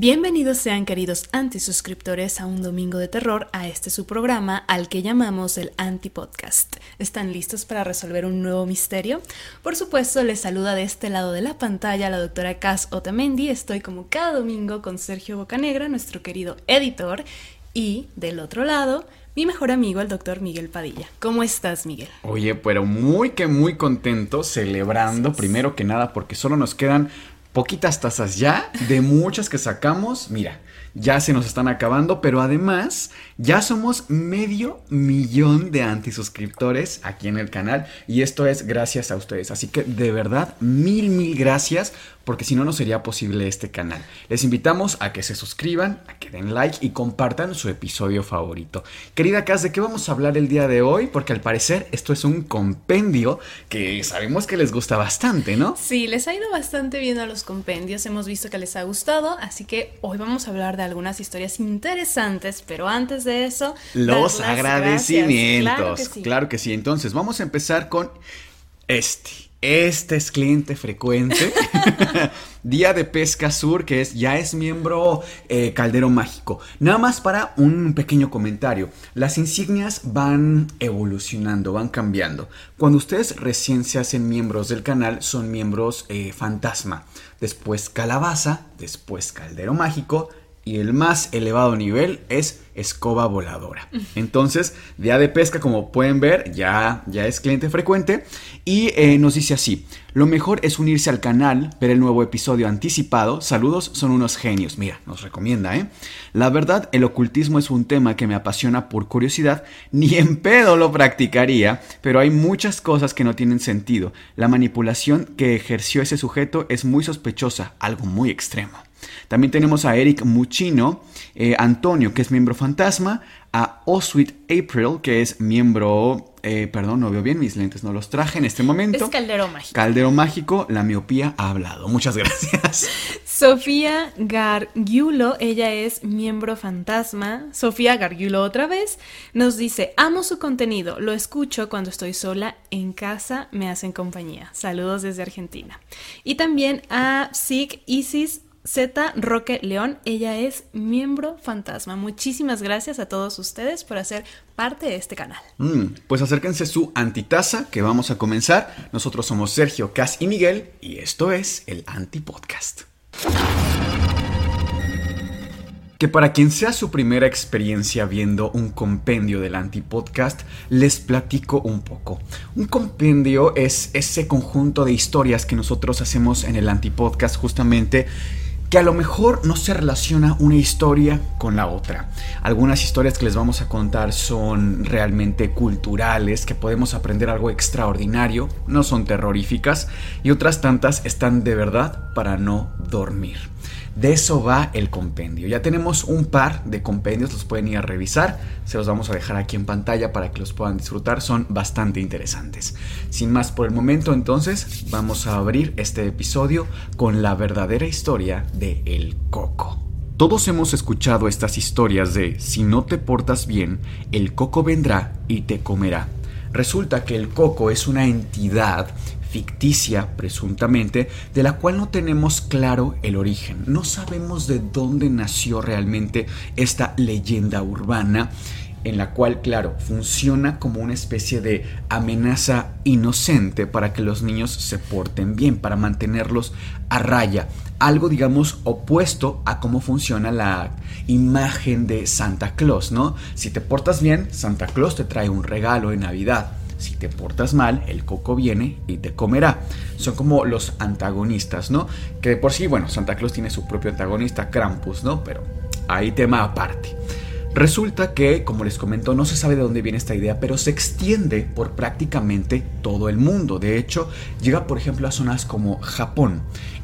Bienvenidos sean queridos antisuscriptores a un domingo de terror a este su programa al que llamamos el Antipodcast. ¿Están listos para resolver un nuevo misterio? Por supuesto, les saluda de este lado de la pantalla la doctora Cass Otamendi. Estoy como cada domingo con Sergio Bocanegra, nuestro querido editor, y del otro lado, mi mejor amigo, el doctor Miguel Padilla. ¿Cómo estás, Miguel? Oye, pero muy que muy contento, celebrando primero que nada porque solo nos quedan poquitas tazas ya, de muchas que sacamos, mira, ya se nos están acabando, pero además ya somos medio millón de antisuscriptores aquí en el canal y esto es gracias a ustedes. Así que de verdad, mil, mil gracias porque si no, no sería posible este canal. Les invitamos a que se suscriban, a que den like y compartan su episodio favorito. Querida Cas, ¿de qué vamos a hablar el día de hoy? Porque al parecer esto es un compendio que sabemos que les gusta bastante, ¿no? Sí, les ha ido bastante bien a los compendios, hemos visto que les ha gustado, así que hoy vamos a hablar de algunas historias interesantes, pero antes de eso... Los agradecimientos. Claro que, sí. claro que sí. Entonces, vamos a empezar con este. Este es cliente frecuente. Día de Pesca Sur, que es, ya es miembro eh, Caldero Mágico. Nada más para un pequeño comentario. Las insignias van evolucionando, van cambiando. Cuando ustedes recién se hacen miembros del canal, son miembros eh, fantasma. Después calabaza, después Caldero Mágico. Y el más elevado nivel es escoba voladora. Entonces, día de pesca, como pueden ver, ya, ya es cliente frecuente. Y eh, nos dice así, lo mejor es unirse al canal, ver el nuevo episodio anticipado. Saludos, son unos genios. Mira, nos recomienda, ¿eh? La verdad, el ocultismo es un tema que me apasiona por curiosidad. Ni en pedo lo practicaría, pero hay muchas cosas que no tienen sentido. La manipulación que ejerció ese sujeto es muy sospechosa, algo muy extremo. También tenemos a Eric Muchino, eh, Antonio, que es miembro fantasma, a Oswit April, que es miembro, eh, perdón, no veo bien mis lentes, no los traje en este momento. Es Caldero Mágico. Caldero Mágico, la miopía ha hablado. Muchas gracias. Sofía Gargiulo, ella es miembro fantasma. Sofía Gargiulo otra vez, nos dice, amo su contenido, lo escucho cuando estoy sola en casa, me hacen compañía. Saludos desde Argentina. Y también a Sig Isis Z Roque León, ella es miembro fantasma. Muchísimas gracias a todos ustedes por hacer parte de este canal. Mm, pues acérquense su antitaza que vamos a comenzar. Nosotros somos Sergio, Cas y Miguel y esto es el Antipodcast. Que para quien sea su primera experiencia viendo un compendio del Antipodcast, les platico un poco. Un compendio es ese conjunto de historias que nosotros hacemos en el Antipodcast justamente que a lo mejor no se relaciona una historia con la otra. Algunas historias que les vamos a contar son realmente culturales, que podemos aprender algo extraordinario, no son terroríficas, y otras tantas están de verdad para no dormir. De eso va el compendio. Ya tenemos un par de compendios, los pueden ir a revisar. Se los vamos a dejar aquí en pantalla para que los puedan disfrutar. Son bastante interesantes. Sin más por el momento, entonces, vamos a abrir este episodio con la verdadera historia de El Coco. Todos hemos escuchado estas historias de si no te portas bien, el coco vendrá y te comerá. Resulta que el coco es una entidad ficticia presuntamente, de la cual no tenemos claro el origen. No sabemos de dónde nació realmente esta leyenda urbana en la cual, claro, funciona como una especie de amenaza inocente para que los niños se porten bien, para mantenerlos a raya. Algo, digamos, opuesto a cómo funciona la imagen de Santa Claus, ¿no? Si te portas bien, Santa Claus te trae un regalo de Navidad. Si te portas mal, el coco viene y te comerá. Son como los antagonistas, ¿no? Que de por sí, bueno, Santa Claus tiene su propio antagonista, Krampus, ¿no? Pero ahí tema aparte. Resulta que, como les comento, no se sabe de dónde viene esta idea, pero se extiende por prácticamente todo el mundo. De hecho, llega por ejemplo a zonas como Japón.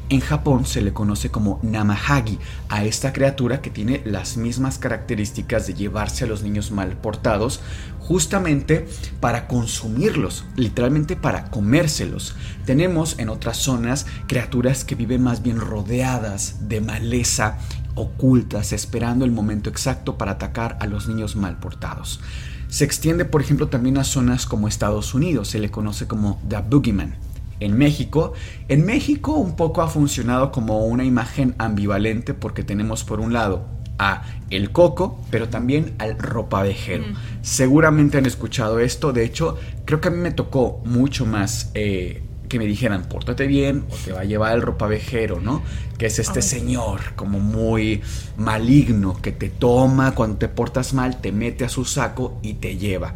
En Japón se le conoce como Namahagi a esta criatura que tiene las mismas características de llevarse a los niños mal portados justamente para consumirlos, literalmente para comérselos. Tenemos en otras zonas criaturas que viven más bien rodeadas de maleza ocultas, esperando el momento exacto para atacar a los niños mal portados. Se extiende, por ejemplo, también a zonas como Estados Unidos, se le conoce como The Boogeyman. En México, en México un poco ha funcionado como una imagen ambivalente porque tenemos por un lado a el coco, pero también al ropavejero. Seguramente han escuchado esto, de hecho, creo que a mí me tocó mucho más eh, que me dijeran, pórtate bien o te va a llevar el ropavejero, ¿no? Que es este señor como muy maligno que te toma cuando te portas mal, te mete a su saco y te lleva.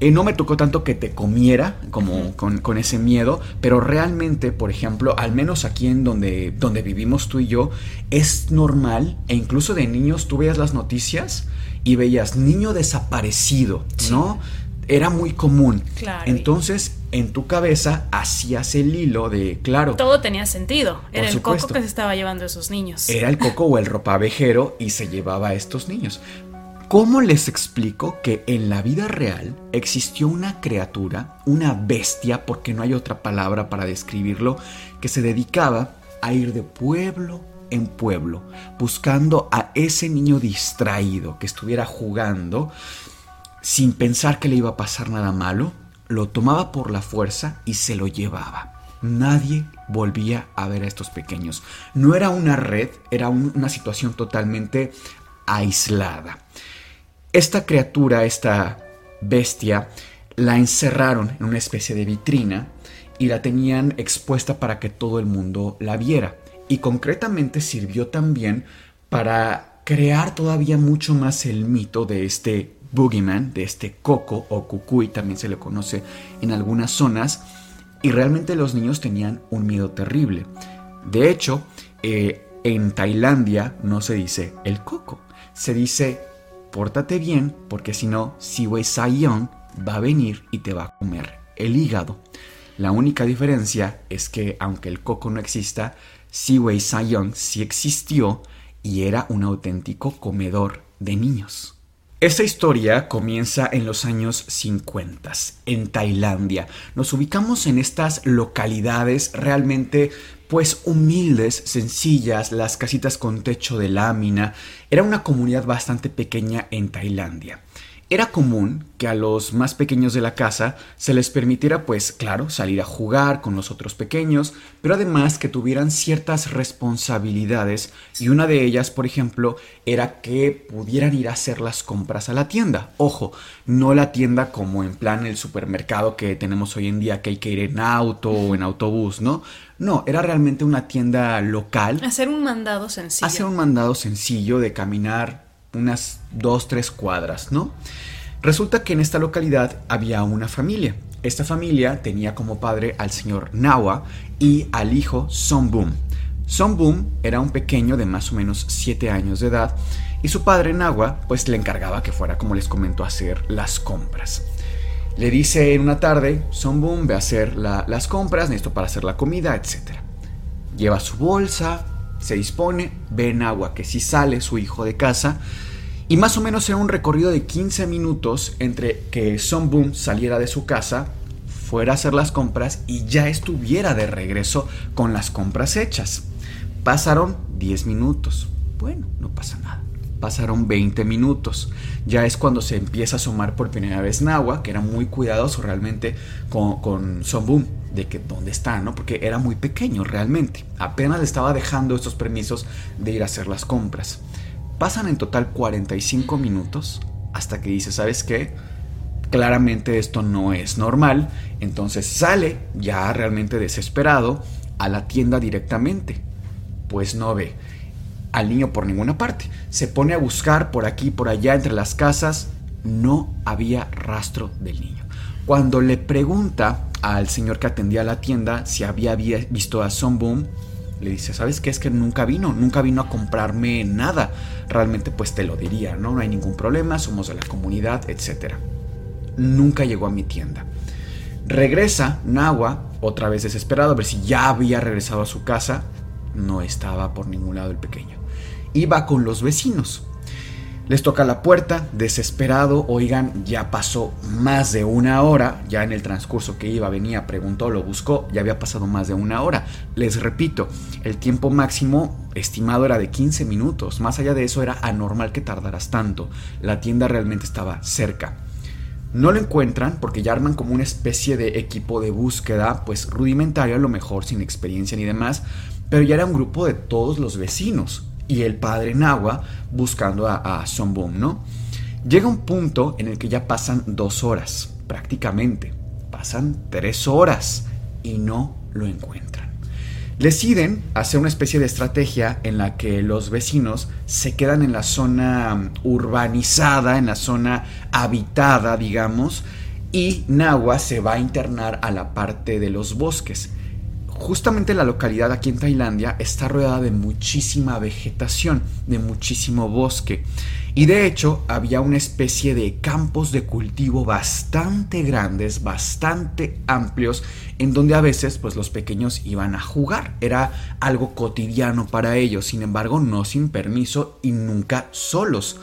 Eh, no me tocó tanto que te comiera como con, ese miedo, pero realmente, por ejemplo, al menos aquí en donde, donde vivimos tú y yo, es normal, e incluso de niños tú veías las noticias y veías niño desaparecido, ¿no? Era muy común. Claro. Entonces, en tu cabeza hacías el hilo de, claro. Todo tenía sentido. Era el supuesto. coco que se estaba llevando a esos niños. Era el coco o el ropavejero y se llevaba a estos niños. ¿Cómo les explico que en la vida real existió una criatura, una bestia, porque no hay otra palabra para describirlo, que se dedicaba a ir de pueblo en pueblo, buscando a ese niño distraído que estuviera jugando sin pensar que le iba a pasar nada malo, lo tomaba por la fuerza y se lo llevaba. Nadie volvía a ver a estos pequeños. No era una red, era un- una situación totalmente aislada. Esta criatura, esta bestia, la encerraron en una especie de vitrina y la tenían expuesta para que todo el mundo la viera. Y concretamente sirvió también para crear todavía mucho más el mito de este boogeyman, de este coco o cucuy, también se le conoce en algunas zonas, y realmente los niños tenían un miedo terrible. De hecho, eh, en Tailandia no se dice el coco, se dice pórtate bien porque si no, Siwei Sayong va a venir y te va a comer el hígado. La única diferencia es que aunque el coco no exista, Siwei Sayong sí existió y era un auténtico comedor de niños. Esta historia comienza en los años 50, en Tailandia. Nos ubicamos en estas localidades realmente pues humildes, sencillas, las casitas con techo de lámina. Era una comunidad bastante pequeña en Tailandia. Era común que a los más pequeños de la casa se les permitiera, pues claro, salir a jugar con los otros pequeños, pero además que tuvieran ciertas responsabilidades y una de ellas, por ejemplo, era que pudieran ir a hacer las compras a la tienda. Ojo, no la tienda como en plan el supermercado que tenemos hoy en día que hay que ir en auto o en autobús, ¿no? No, era realmente una tienda local Hacer un mandado sencillo. hace un mandado sencillo de caminar unas dos, tres cuadras, ¿no? Resulta que en esta localidad había una familia. Esta familia tenía como padre al señor Nawa y al hijo Sonbum. Sonbum era un pequeño de más o menos 7 años de edad y su padre Nawa pues le encargaba que fuera, como les comento, a hacer las compras. Le dice en una tarde, Sonbum ve a hacer la- las compras, necesito para hacer la comida, etc. Lleva su bolsa, se dispone, ve en agua que si sale su hijo de casa y más o menos era un recorrido de 15 minutos entre que Son Boom saliera de su casa, fuera a hacer las compras y ya estuviera de regreso con las compras hechas. Pasaron 10 minutos. Bueno, no pasa nada. Pasaron 20 minutos. Ya es cuando se empieza a asomar por primera vez Nahua, que era muy cuidadoso realmente con, con Son Boom, de que dónde está, ¿no? Porque era muy pequeño realmente. Apenas le estaba dejando estos permisos de ir a hacer las compras. Pasan en total 45 minutos hasta que dice, ¿sabes qué? Claramente esto no es normal. Entonces sale, ya realmente desesperado, a la tienda directamente. Pues no ve al niño por ninguna parte. Se pone a buscar por aquí, por allá, entre las casas. No había rastro del niño. Cuando le pregunta al señor que atendía la tienda si había vi- visto a Son Boom, Le dice, ¿sabes qué? Es que nunca vino, nunca vino a comprarme nada. Realmente pues te lo diría, ¿no? No hay ningún problema, somos de la comunidad, etc. Nunca llegó a mi tienda. Regresa Nahua, otra vez desesperado, a ver si ya había regresado a su casa. No estaba por ningún lado el pequeño. Iba con los vecinos. Les toca la puerta, desesperado, oigan, ya pasó más de una hora, ya en el transcurso que iba, venía, preguntó, lo buscó, ya había pasado más de una hora. Les repito, el tiempo máximo estimado era de 15 minutos, más allá de eso era anormal que tardaras tanto, la tienda realmente estaba cerca. No lo encuentran porque ya arman como una especie de equipo de búsqueda, pues rudimentario a lo mejor, sin experiencia ni demás, pero ya era un grupo de todos los vecinos, y el padre Nahua buscando a, a ¿no? Llega un punto en el que ya pasan dos horas, prácticamente. Pasan tres horas y no lo encuentran. Deciden hacer una especie de estrategia en la que los vecinos se quedan en la zona urbanizada, en la zona habitada, digamos, y Nahua se va a internar a la parte de los bosques. Justamente la localidad aquí en Tailandia está rodeada de muchísima vegetación, de muchísimo bosque. Y de hecho había una especie de campos de cultivo bastante grandes, bastante amplios, en donde a veces pues los pequeños iban a jugar. Era algo cotidiano para ellos, sin embargo no sin permiso y nunca solos.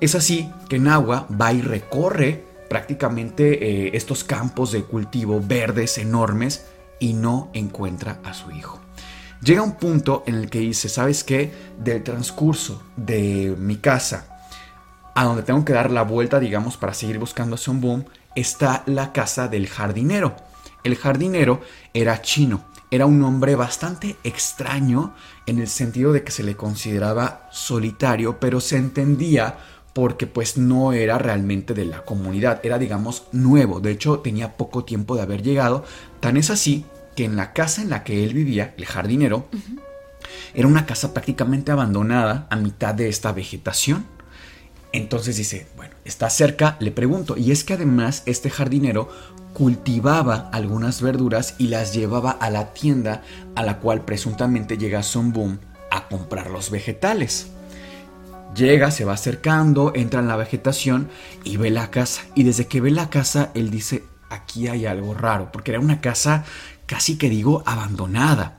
Es así que Nahua va y recorre prácticamente eh, estos campos de cultivo verdes enormes y no encuentra a su hijo. Llega un punto en el que dice, ¿sabes qué? Del transcurso de mi casa a donde tengo que dar la vuelta, digamos, para seguir buscando a Son Boom, está la casa del jardinero. El jardinero era chino, era un hombre bastante extraño en el sentido de que se le consideraba solitario, pero se entendía porque pues no era realmente de la comunidad, era digamos nuevo, de hecho tenía poco tiempo de haber llegado, tan es así que en la casa en la que él vivía, el jardinero, era una casa prácticamente abandonada a mitad de esta vegetación. Entonces dice, bueno, está cerca, le pregunto, y es que además este jardinero cultivaba algunas verduras y las llevaba a la tienda a la cual presuntamente llega Son Boom a comprar los vegetales. Llega, se va acercando, entra en la vegetación y ve la casa. Y desde que ve la casa, él dice, aquí hay algo raro, porque era una casa casi que digo abandonada.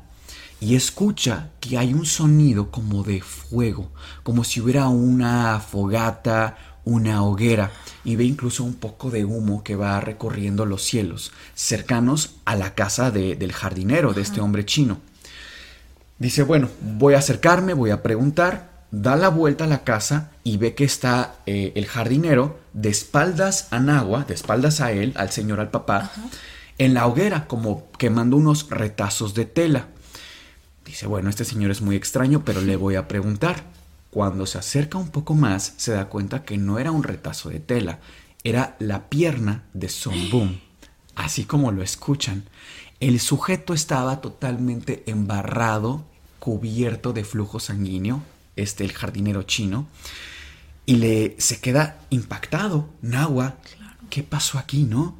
Y escucha que hay un sonido como de fuego, como si hubiera una fogata, una hoguera, y ve incluso un poco de humo que va recorriendo los cielos, cercanos a la casa del jardinero, de este hombre chino. Dice, bueno, voy a acercarme, voy a preguntar, da la vuelta a la casa y ve que está eh, el jardinero de espaldas a Nagua, de espaldas a él, al señor, al papá, en la hoguera, como quemando unos retazos de tela. Dice, bueno, este señor es muy extraño, pero le voy a preguntar. Cuando se acerca un poco más, se da cuenta que no era un retazo de tela, era la pierna de Son Boom. Así como lo escuchan, el sujeto estaba totalmente embarrado, cubierto de flujo sanguíneo, este, el jardinero chino, y le se queda impactado. Nahua, ¿qué pasó aquí, no?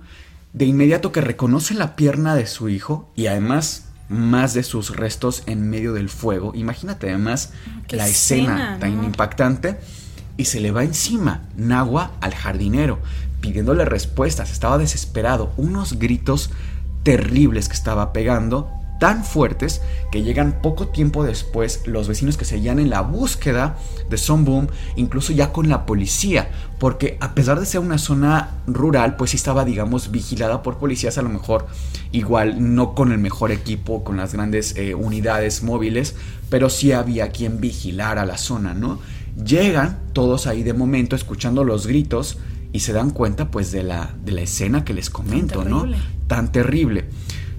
De inmediato que reconoce la pierna de su hijo y además más de sus restos en medio del fuego. Imagínate además la escena, tan impactante. Y se le va encima Nahua al jardinero, pidiéndole respuestas. Estaba desesperado. Unos gritos terribles que estaba pegando tan fuertes que llegan poco tiempo después los vecinos que seguían en la búsqueda de Son Boom, incluso ya con la policía, porque a pesar de ser una zona rural, pues sí estaba, digamos, vigilada por policías, a lo mejor igual no con el mejor equipo, con las grandes eh, unidades móviles, pero sí había quien vigilara la zona, ¿no? Llegan todos ahí de momento escuchando los gritos y se dan cuenta pues de la, de la escena que les comento, ¿no? Tan terrible.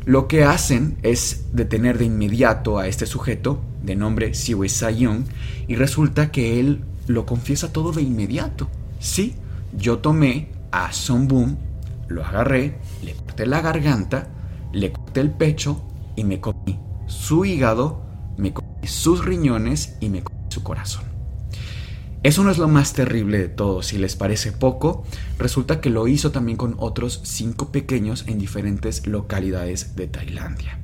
Lo que hacen es detener de inmediato a este sujeto, de nombre Siwe Sayong, y resulta que él lo confiesa todo de inmediato. Sí, yo tomé a Son Boom, lo agarré, le corté la garganta, le corté el pecho y me comí su hígado, me comí sus riñones y me comí su corazón. Eso no es lo más terrible de todo, si les parece poco, resulta que lo hizo también con otros cinco pequeños en diferentes localidades de Tailandia.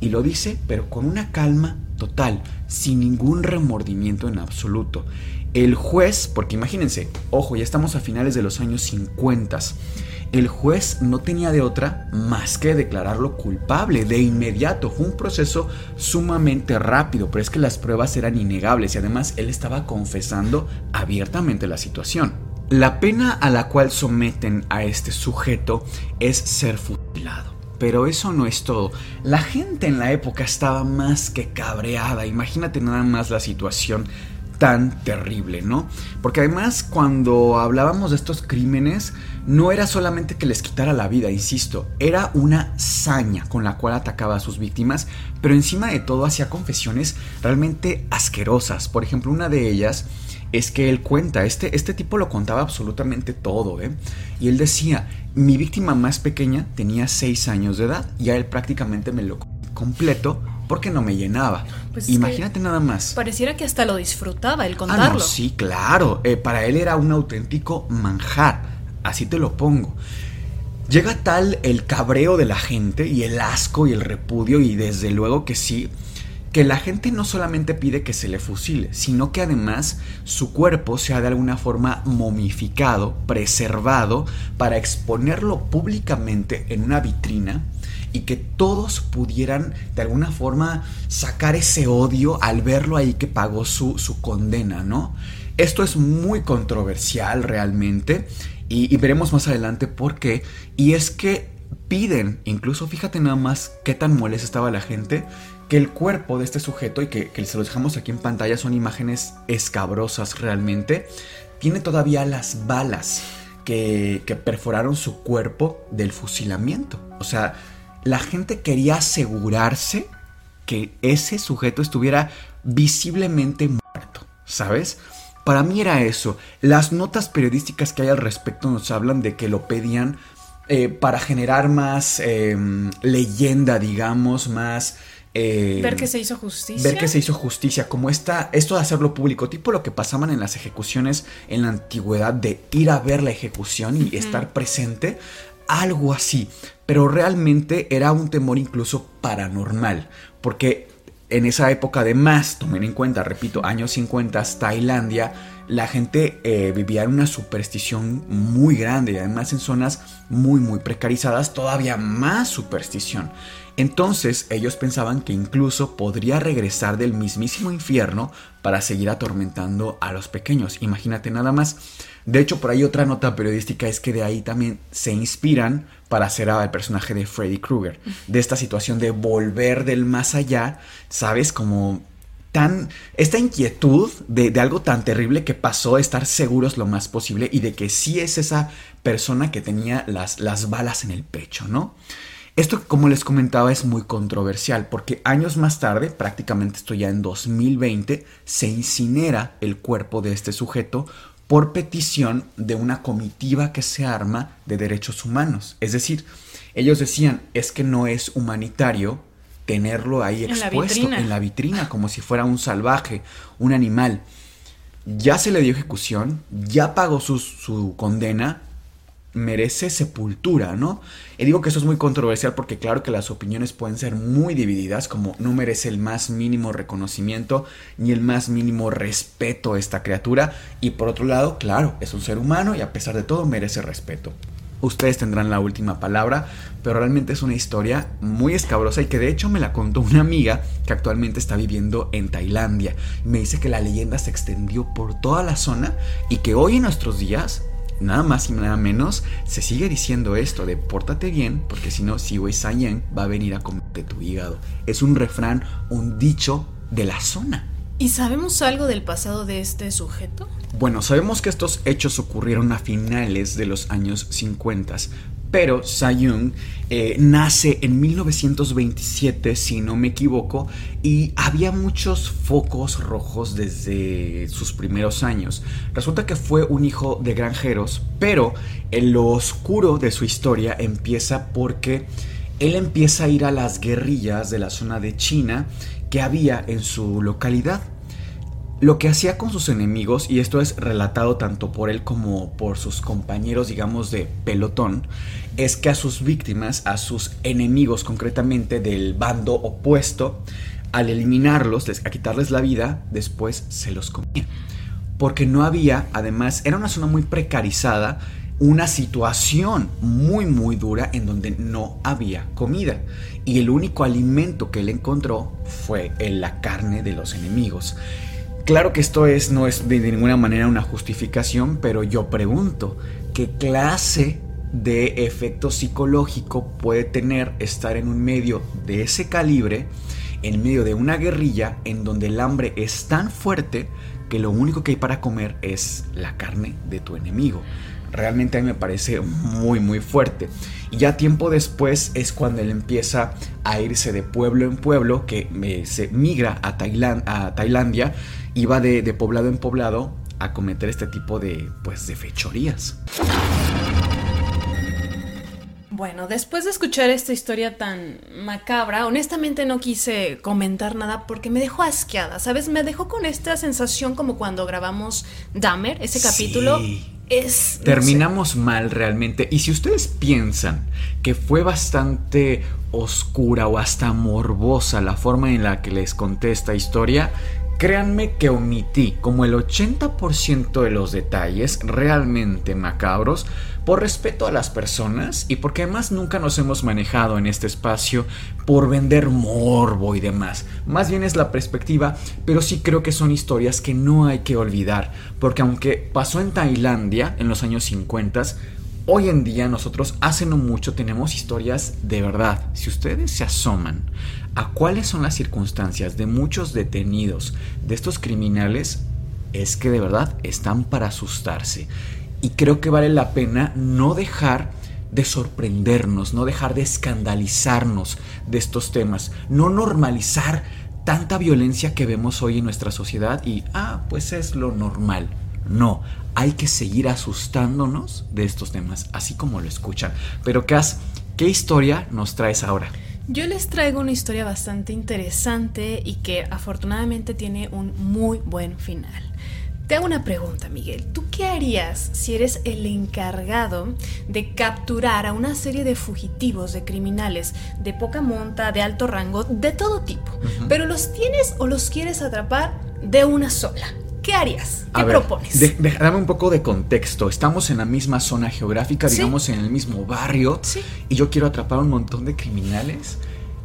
Y lo dice, pero con una calma total, sin ningún remordimiento en absoluto. El juez, porque imagínense, ojo, ya estamos a finales de los años 50, el juez no tenía de otra más que declararlo culpable de inmediato. Fue un proceso sumamente rápido, pero es que las pruebas eran innegables y además él estaba confesando abiertamente la situación. La pena a la cual someten a este sujeto es ser fusilado. Pero eso no es todo. La gente en la época estaba más que cabreada. Imagínate nada más la situación tan terrible, ¿no? Porque además cuando hablábamos de estos crímenes, no era solamente que les quitara la vida, insisto, era una saña con la cual atacaba a sus víctimas, pero encima de todo hacía confesiones realmente asquerosas. Por ejemplo, una de ellas es que él cuenta, este, este tipo lo contaba absolutamente todo, ¿eh? Y él decía, mi víctima más pequeña tenía 6 años de edad y a él prácticamente me lo completo porque no me llenaba. Pues Imagínate nada más. Pareciera que hasta lo disfrutaba el contarlo. Ah, no, sí, claro. Eh, para él era un auténtico manjar. Así te lo pongo. Llega tal el cabreo de la gente y el asco y el repudio y desde luego que sí, que la gente no solamente pide que se le fusile, sino que además su cuerpo sea de alguna forma momificado, preservado, para exponerlo públicamente en una vitrina y que todos pudieran de alguna forma sacar ese odio al verlo ahí que pagó su, su condena, ¿no? Esto es muy controversial realmente y, veremos más adelante por qué. Y es que piden, incluso fíjate nada más qué tan molesta estaba la gente, que el cuerpo de este sujeto, y que, se lo dejamos aquí en pantalla, son imágenes escabrosas realmente, tiene todavía las balas que, que perforaron su cuerpo del fusilamiento. O sea, la gente quería asegurarse que ese sujeto estuviera visiblemente muerto, ¿sabes? Para mí era eso. Las notas periodísticas que hay al respecto nos hablan de que lo pedían eh, para generar más em, leyenda, digamos, más... Em, ver que se hizo justicia. Ver que se hizo justicia, como esta, esto de hacerlo público, tipo lo que pasaban en las ejecuciones en la antigüedad, de ir a ver la ejecución y estar presente, algo así. Pero realmente era un temor incluso paranormal, porque en esa época además, tomen en cuenta, repito, años 50, Tailandia, la gente eh, vivía en una superstición muy grande y además en zonas muy muy precarizadas todavía más superstición. Entonces ellos pensaban que incluso podría regresar del mismísimo infierno para seguir atormentando a los pequeños. Imagínate nada más. De hecho, por ahí otra nota periodística es que de ahí también se inspiran para hacer al personaje de Freddy Krueger. De esta situación de volver del más allá, ¿sabes? Como tan. Esta inquietud de, de, algo tan terrible que pasó, estar seguros lo más posible y de que sí es esa persona que tenía las, las balas en el pecho, ¿no? Esto, como les comentaba, es muy controversial porque años más tarde, prácticamente esto ya en 2020, se incinera el cuerpo de este sujeto por petición de una comitiva que se arma de derechos humanos. Es decir, ellos decían, es que no es humanitario tenerlo ahí expuesto en la vitrina, como si fuera un salvaje, un animal. Ya se le dio ejecución, ya pagó su, su condena, merece sepultura, ¿no? Y digo que eso es muy controversial porque claro que las opiniones pueden ser muy divididas, como no merece el más mínimo reconocimiento ni el más mínimo respeto a esta criatura, y por otro lado, claro, es un ser humano y a pesar de todo merece respeto. Ustedes tendrán la última palabra, pero realmente es una historia muy escabrosa y que de hecho me la contó una amiga que actualmente está viviendo en Tailandia. Me dice que la leyenda se extendió por toda la zona y que hoy en nuestros días nada más y nada menos, se sigue diciendo esto de pórtate bien, porque si no, si Sayen va a venir a comerte tu hígado. Es un refrán, un dicho de la zona. ¿Y sabemos algo del pasado de este sujeto? Bueno, sabemos que estos hechos ocurrieron a finales de los años 50, pero Sayung eh, nace en 1927, si no me equivoco, y había muchos focos rojos desde sus primeros años. Resulta que fue un hijo de granjeros, pero en lo oscuro de su historia empieza porque él empieza a ir a las guerrillas de la zona de China que había en su localidad. Lo que hacía con sus enemigos, y esto es relatado tanto por él como por sus compañeros, digamos, de pelotón, es que a sus víctimas, a sus enemigos concretamente del bando opuesto, al eliminarlos, a quitarles la vida, después se los comían. Porque no había, además, era una zona muy precarizada, una situación muy muy dura en donde no había comida. Y el único alimento que él encontró fue la carne de los enemigos. Claro que esto es, no es de ninguna manera una justificación, pero yo pregunto, ¿qué clase de efecto psicológico puede tener estar en un medio de ese calibre, en medio de una guerrilla en donde el hambre es tan fuerte que lo único que hay para comer es la carne de tu enemigo? Realmente a mí me parece muy muy fuerte. Y ya tiempo después es cuando él empieza a irse de pueblo en pueblo, que eh, se migra a, a Tailandia iba de, de poblado en poblado a cometer este tipo de, pues, de fechorías. Bueno, después de escuchar esta historia tan macabra, honestamente no quise comentar nada porque me dejó asqueada, ¿sabes? Me dejó con esta sensación como cuando grabamos Dahmer, ese capítulo. Es, Terminamos mal realmente. Y si ustedes piensan que fue bastante oscura o hasta morbosa la forma en la que les conté esta historia, Créanme que omití como el 80% de los detalles realmente macabros por respeto a las personas y porque además nunca nos hemos manejado en este espacio por vender morbo y demás. Más bien es la perspectiva, pero sí creo que son historias que no hay que olvidar, porque aunque pasó en Tailandia en los años 50, Hoy en día nosotros hace no mucho tenemos historias de verdad. Si ustedes se asoman a cuáles son las circunstancias de muchos detenidos de estos criminales, es que de verdad están para asustarse. Y creo que vale la pena no dejar de sorprendernos, no dejar de escandalizarnos de estos temas, no normalizar tanta violencia que vemos hoy en nuestra sociedad y, ah, pues es lo normal. No, hay que seguir asustándonos de estos temas, así como lo escuchan. Pero, ¿qué historia nos traes ahora? Yo les traigo una historia bastante interesante y que afortunadamente tiene un muy buen final. Te hago una pregunta, Miguel. ¿Tú qué harías si eres el encargado de capturar a una serie de fugitivos, de criminales, de poca monta, de alto rango, de todo tipo? Pero los tienes o los quieres atrapar de una sola. ¿Qué harías? ¿Qué propones? dame un poco de contexto. Estamos en la misma zona geográfica, digamos en el mismo barrio, y yo quiero atrapar a un montón de criminales.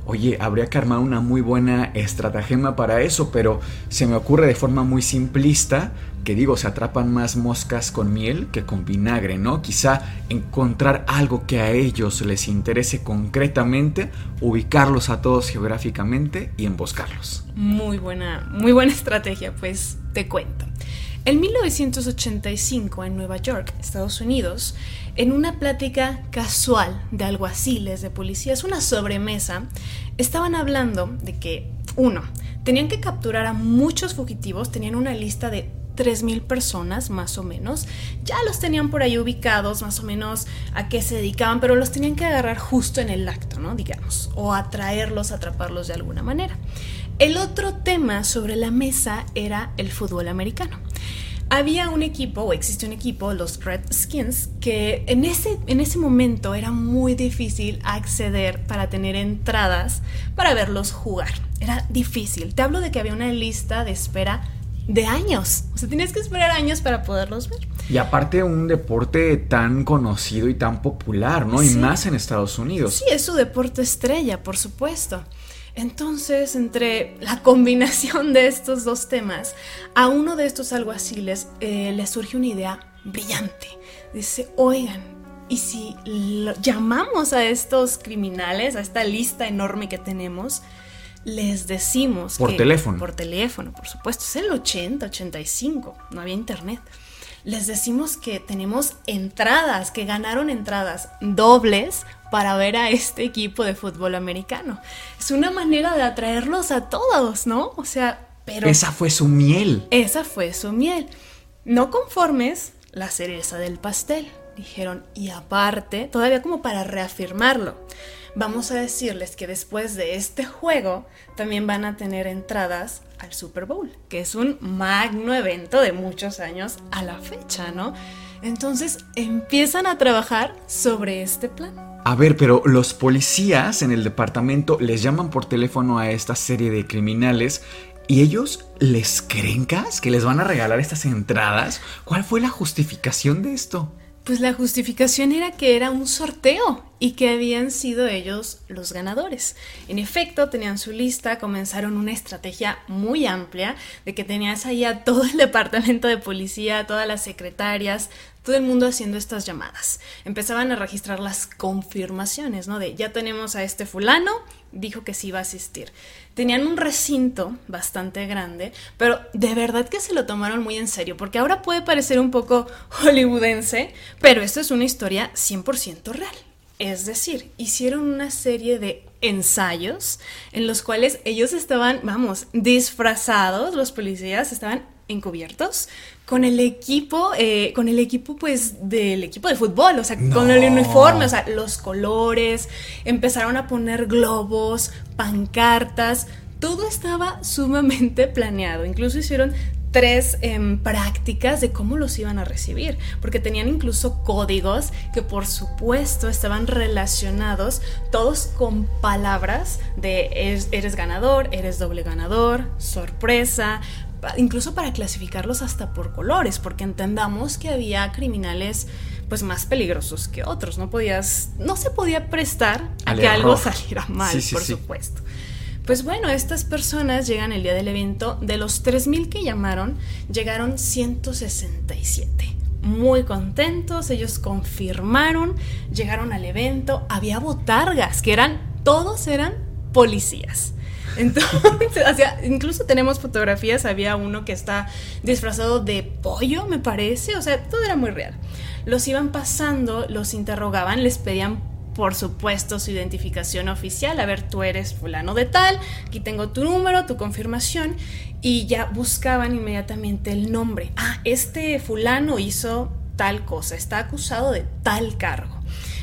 Oye, habría que armar una muy buena estratagema para eso, pero se me ocurre de forma muy simplista que digo, se atrapan más moscas con miel que con vinagre, ¿no? Quizá encontrar algo que a ellos les interese concretamente, ubicarlos a todos geográficamente y emboscarlos. Muy buena, muy buena estrategia, pues te cuento. En 1985, en Nueva York, Estados Unidos, en una plática casual de alguaciles, de policías, una sobremesa, estaban hablando de que, uno, tenían que capturar a muchos fugitivos, tenían una lista de 3.000 personas más o menos. Ya los tenían por ahí ubicados más o menos a qué se dedicaban, pero los tenían que agarrar justo en el acto, ¿no? Digamos, o atraerlos, atraparlos de alguna manera. El otro tema sobre la mesa era el fútbol americano. Había un equipo, o existe un equipo, los Redskins, que en ese, en ese momento era muy difícil acceder para tener entradas para verlos jugar. Era difícil. Te hablo de que había una lista de espera de años. O sea, tienes que esperar años para poderlos ver. Y aparte un deporte tan conocido y tan popular, ¿no? Y más en Estados Unidos. Sí, es su deporte estrella, por supuesto. Entonces, entre la combinación de estos dos temas, a uno de estos alguaciles eh, le surge una idea brillante. Dice, oigan, ¿y si llamamos a estos criminales, a esta lista enorme que tenemos, les decimos por teléfono. Por teléfono, por supuesto. Es el 80, 85, no había internet. Les decimos que tenemos entradas, que ganaron entradas dobles para ver a este equipo de fútbol americano. Es una manera de atraerlos a todos, ¿no? O sea, pero... Esa fue su miel. Esa fue su miel. No conformes, la cereza del pastel. Dijeron, y aparte, todavía como para reafirmarlo vamos a decirles que después de este juego también van a tener entradas al Super Bowl, que es un magno evento de muchos años a la fecha, ¿no? Entonces empiezan a trabajar sobre este plan. A ver, pero los policías en el departamento les llaman por teléfono a esta serie de criminales y ellos les creen que les van a regalar estas entradas. ¿Cuál fue la justificación de esto? Pues la justificación era que era un sorteo y que habían sido ellos los ganadores. En efecto, tenían su lista, comenzaron una estrategia muy amplia de que tenías ahí a todo el departamento de policía, todas las secretarias, todo el mundo haciendo estas llamadas. Empezaban a registrar las confirmaciones, ¿no? De ya tenemos a este fulano, dijo que sí iba a asistir. Tenían un recinto bastante grande, pero de verdad que se lo tomaron muy en serio, porque ahora puede parecer un poco hollywoodense, pero esto es una historia 100% real. Es decir, hicieron una serie de ensayos en los cuales ellos estaban, vamos, disfrazados, los policías estaban encubiertos con el equipo, eh, con el equipo pues del equipo de fútbol, o sea, con el uniforme, o sea, los colores, empezaron a poner globos, pancartas, todo estaba sumamente planeado, incluso hicieron tres em, prácticas de cómo los iban a recibir, porque tenían incluso códigos que por supuesto estaban relacionados todos con palabras de eres ganador, eres doble ganador, sorpresa, incluso para clasificarlos hasta por colores, porque entendamos que había criminales pues más peligrosos que otros, no podías, no se podía prestar a que algo saliera mal, por supuesto. Pues bueno, estas personas llegan el día del evento, de los 3.000 que llamaron, llegaron 167 muy contentos, ellos confirmaron, llegaron al evento, había botargas, que eran, todos eran policías. Entonces, incluso tenemos fotografías, había uno que está disfrazado de pollo, me parece, o sea, todo era muy real. Los iban pasando, los interrogaban, les pedían por supuesto su identificación oficial, a ver, tú eres fulano de tal, aquí tengo tu número, tu confirmación, y ya buscaban inmediatamente el nombre. Ah, este fulano hizo tal cosa, está acusado de tal cargo.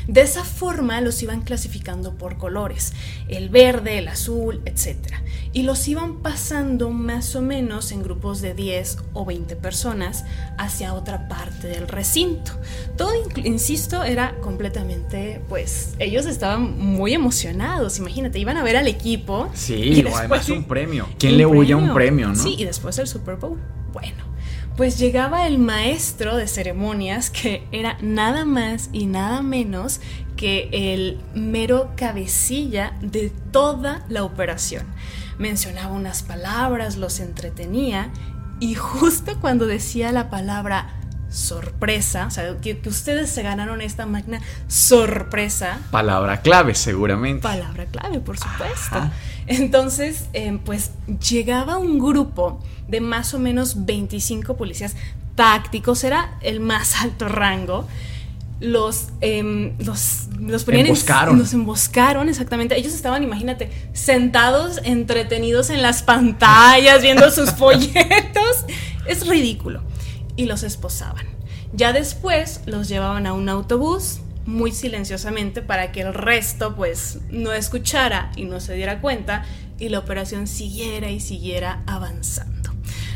De esa forma los iban clasificando por colores, el verde, el azul, etc. Y los iban pasando más o menos en grupos de 10 o 20 personas hacia otra parte del recinto. Todo, insisto, era completamente, pues, ellos estaban muy emocionados, imagínate, iban a ver al equipo. Sí, y además un premio. ¿Quién le huye a un premio, no? Sí, y después el Super Bowl. Bueno, pues llegaba el maestro de ceremonias que era nada más y nada menos que el mero cabecilla de toda la operación. Mencionaba unas palabras, los entretenía y justo cuando decía la palabra sorpresa, o sea, que, ustedes se ganaron esta máquina sorpresa. Palabra clave, seguramente. Palabra clave, por supuesto. Entonces, em, pues llegaba un grupo de más o menos 25 policías tácticos, era el más alto rango. Los, em, los, los ponían emboscaron. los emboscaron, exactamente. Ellos estaban, imagínate, sentados, entretenidos en las pantallas, viendo sus folletos. Es ridículo. Y los esposaban. Ya después los llevaban a un autobús muy silenciosamente para que el resto pues no escuchara y no se diera cuenta y la operación siguiera y siguiera avanzando.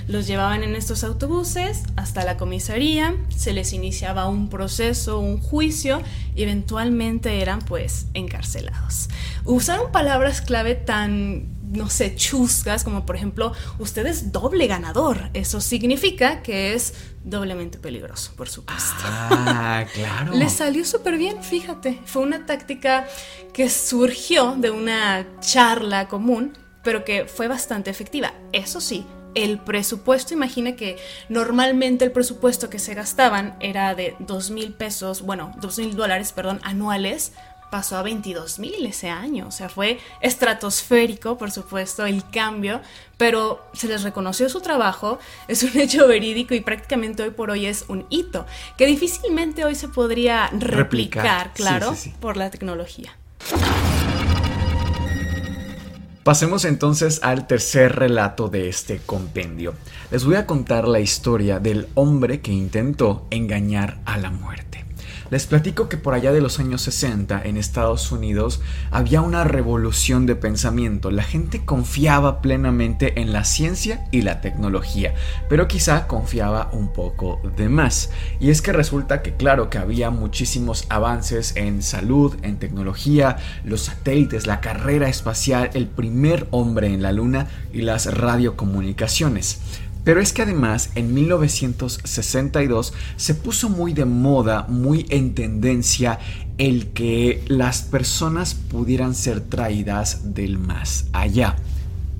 Los llevaban en estos autobuses hasta la comisaría, se les iniciaba un proceso, un juicio y eventualmente eran pues encarcelados. Usaron palabras clave tan no sé, chuscas, como por ejemplo, usted es doble ganador. Eso significa que es doblemente peligroso, por supuesto. Ah, claro. Le salió súper bien, fíjate. Fue una táctica que surgió de una charla común, pero que fue bastante efectiva. Eso sí, el presupuesto, imagina que normalmente el presupuesto que se gastaban era de dos mil pesos, bueno, dos mil dólares, perdón, anuales pasó a 22 mil ese año. O sea, fue estratosférico, por supuesto, el cambio, pero se les reconoció su trabajo, es un hecho verídico y prácticamente hoy por hoy es un hito, que difícilmente hoy se podría replicar, claro, por la tecnología. Pasemos entonces al tercer relato de este compendio. Les voy a contar la historia del hombre que intentó engañar a la muerte. Les platico que por allá de los años 60 en Estados Unidos había una revolución de pensamiento. La gente confiaba plenamente en la ciencia y la tecnología, pero quizá confiaba un poco de más. Y es que resulta que claro que había muchísimos avances en salud, en tecnología, los satélites, la carrera espacial, el primer hombre en la luna y las radiocomunicaciones. Pero es que además en 1962 se puso muy de moda, muy en tendencia el que las personas pudieran ser traídas del más allá.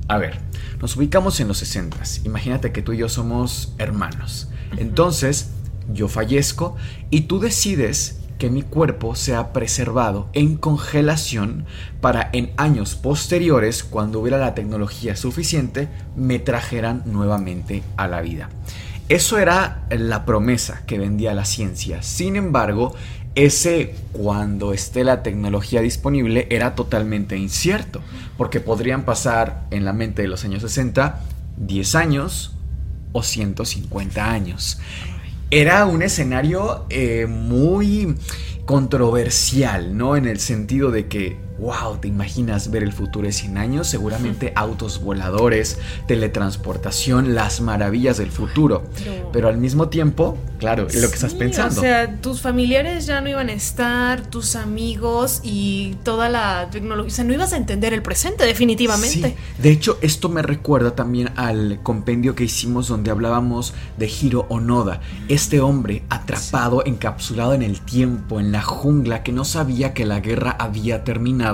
A ver, nos ubicamos en los 60. Imagínate que tú y yo somos hermanos. Entonces, yo fallezco y tú decides que mi cuerpo sea preservado en congelación para en años posteriores, cuando hubiera la tecnología suficiente, me trajeran nuevamente a la vida. Eso era la promesa que vendía la ciencia. Sin embargo, ese cuando esté la tecnología disponible era totalmente incierto, porque podrían pasar en la mente de los años 60 10 años o 150 años era un escenario eh, muy controversial, ¿no? En el sentido de que wow, ¿te imaginas ver el futuro de 100 años? Seguramente autos voladores, teletransportación, las maravillas del futuro. Pero, al mismo tiempo, claro, es lo que estás pensando. O sea, tus familiares ya no iban a estar, tus amigos y toda la tecnología. O sea, no ibas a entender el presente, definitivamente. Sí. De hecho, esto me recuerda también al compendio que hicimos donde hablábamos de Hiro Onoda. Este hombre atrapado, encapsulado en el tiempo, en la jungla, que no sabía que la guerra había terminado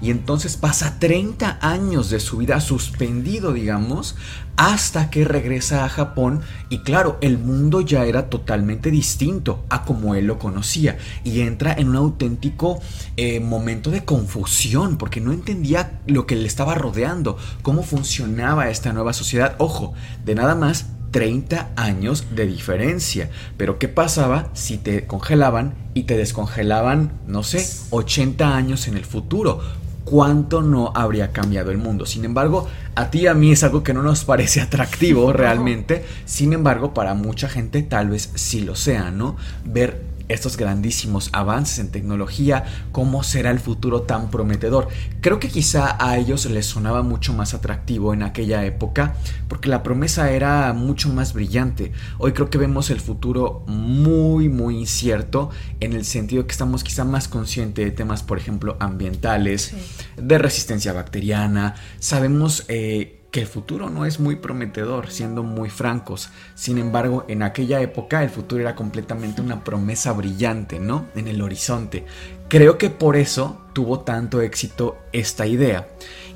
y entonces pasa 30 años de su vida suspendido, digamos, hasta que regresa a Japón y claro, el mundo ya era totalmente distinto a como él lo conocía y entra en un auténtico eh, momento de confusión porque no entendía lo que le estaba rodeando, cómo funcionaba esta nueva sociedad. Ojo, de nada más 30 años de diferencia. Pero ¿qué pasaba si te congelaban y te descongelaban, no sé, 80 años en el futuro? ¿Cuánto no habría cambiado el mundo? Sin embargo, a ti y a mí es algo que no nos parece atractivo realmente. Sin embargo, para mucha gente tal vez sí lo sea, ¿no? Ver estos grandísimos avances en tecnología, cómo será el futuro tan prometedor. Creo que quizá a ellos les sonaba mucho más atractivo en aquella época porque la promesa era mucho más brillante. Hoy creo que vemos el futuro muy muy incierto en el sentido que estamos quizá más conscientes de temas, por ejemplo, ambientales, de resistencia bacteriana. Sabemos eh, que el futuro no es muy prometedor, siendo muy francos. Sin embargo, en aquella época el futuro era completamente una promesa brillante, ¿no? En el horizonte. Creo que por eso tuvo tanto éxito esta idea.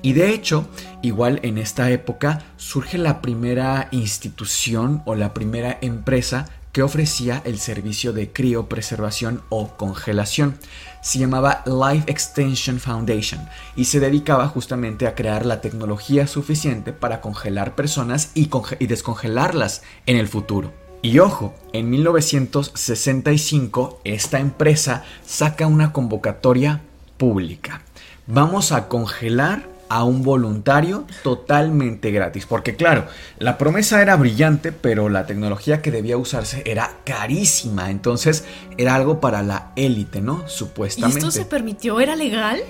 Y de hecho, igual en esta época surge la primera institución o la primera empresa que ofrecía el servicio de criopreservación o congelación. Se llamaba Life Extension Foundation y se dedicaba justamente a crear la tecnología suficiente para congelar personas y, descongelarlas en el futuro. Y ojo, en 1965 esta empresa saca una convocatoria pública. Vamos a congelar a un voluntario totalmente gratis. Porque claro, la promesa era brillante, pero la tecnología que debía usarse era carísima. Entonces era algo para la élite, ¿no? Supuestamente. ¿Y esto se permitió? ¿Era legal?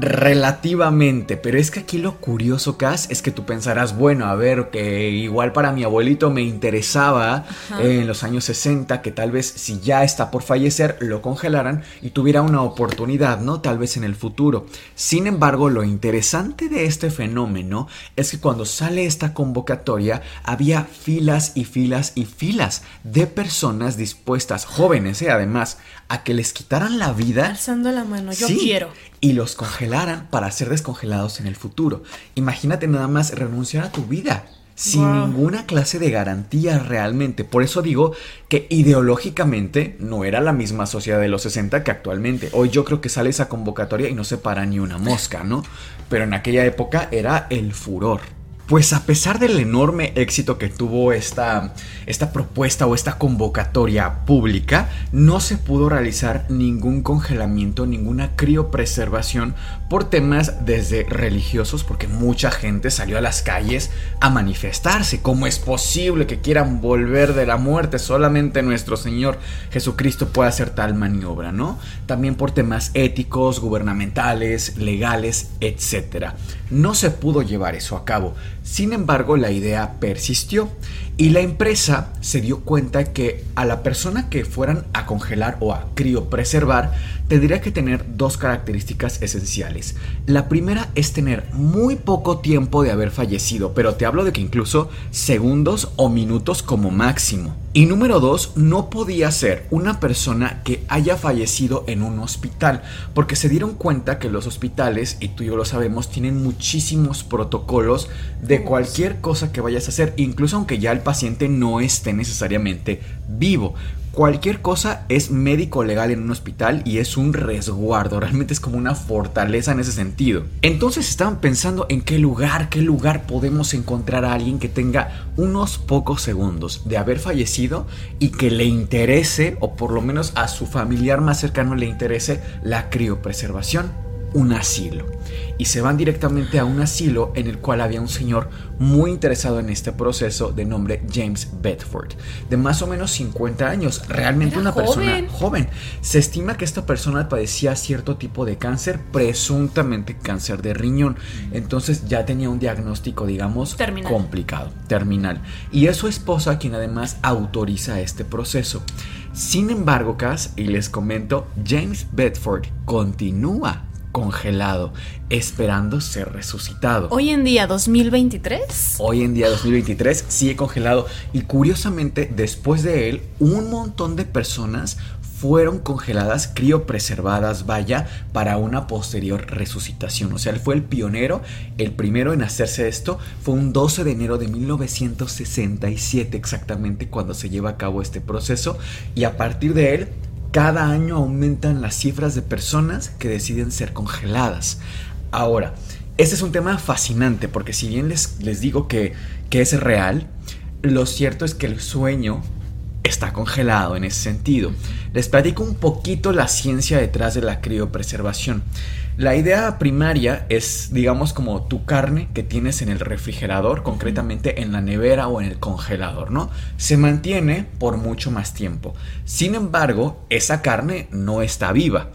Relativamente, pero es que aquí lo curioso, Cass, es que tú pensarás, bueno, a ver, que igual para mi abuelito me interesaba en los años 60 que tal vez si ya está por fallecer lo congelaran y tuviera una oportunidad, ¿no? Tal vez en el futuro. Sin embargo, lo interesante de este fenómeno es que cuando sale esta convocatoria había filas y filas y filas de personas dispuestas, jóvenes, ¿eh? además, a que les quitaran la vida. Alzando la mano, yo quiero. Y los congelaran para ser descongelados en el futuro. Imagínate nada más renunciar a tu vida sin ninguna clase de garantía realmente. Por eso digo que ideológicamente no era la misma sociedad de los 60 que actualmente. Hoy yo creo que sale esa convocatoria y no se para ni una mosca, ¿no? Pero en aquella época era el furor Pues a pesar del enorme éxito que tuvo esta, esta propuesta o esta convocatoria pública, no se pudo realizar ningún congelamiento, ninguna criopreservación por temas desde religiosos, porque mucha gente salió a las calles a manifestarse. ¿Cómo es posible que quieran volver de la muerte? Solamente nuestro Señor Jesucristo puede hacer tal maniobra, ¿no? También por temas éticos, gubernamentales, legales, etc. No se pudo llevar eso a cabo. Sin embargo, la idea persistió y la empresa se dio cuenta que a la persona que fueran a congelar o a criopreservar tendría que tener dos características esenciales. La primera es tener muy poco tiempo de haber fallecido, pero te hablo de que incluso segundos o minutos como máximo. Y número dos, no podía ser una persona que haya fallecido en un hospital, porque se dieron cuenta que los hospitales, y tú y yo lo sabemos, tienen muchísimos protocolos de cualquier cosa que vayas a hacer, incluso aunque ya el paciente no esté necesariamente vivo cualquier cosa es médico legal en un hospital y es un resguardo, realmente es como una fortaleza en ese sentido. Entonces estaban pensando en qué lugar, qué lugar podemos encontrar a alguien que tenga unos pocos segundos de haber fallecido y que le interese, o por lo menos a su familiar más cercano le interese, la criopreservación un asilo. Y se van directamente a un asilo en el cual había un señor muy interesado en este proceso de nombre James Bedford, de más o menos 50 años, realmente una persona joven. Se estima que esta persona padecía cierto tipo de cáncer, presuntamente cáncer de riñón. Entonces ya tenía un diagnóstico, digamos, complicado, terminal. Y es su esposa quien además autoriza este proceso. Sin embargo, Cass, y les comento, James Bedford continúa congelado, esperando ser resucitado. Hoy en día, 2023. Hoy en día, 2023, sigue congelado. Y curiosamente, después de él, un montón de personas fueron congeladas, criopreservadas, vaya, para una posterior resucitación. O sea, él fue el pionero, el primero en hacerse esto. Fue un 12 de enero de 1967 exactamente cuando se lleva a cabo este proceso. Y a partir de él, cada año aumentan las cifras de personas que deciden ser congeladas. Ahora, este es un tema fascinante porque si bien les, les digo que, que es real, lo cierto es que el sueño está congelado en ese sentido. Les platico un poquito la ciencia detrás de la criopreservación. La idea primaria es, digamos, como tu carne que tienes en el refrigerador, concretamente en la nevera o en el congelador, ¿no? Se mantiene por mucho más tiempo. Sin embargo, esa carne no está viva.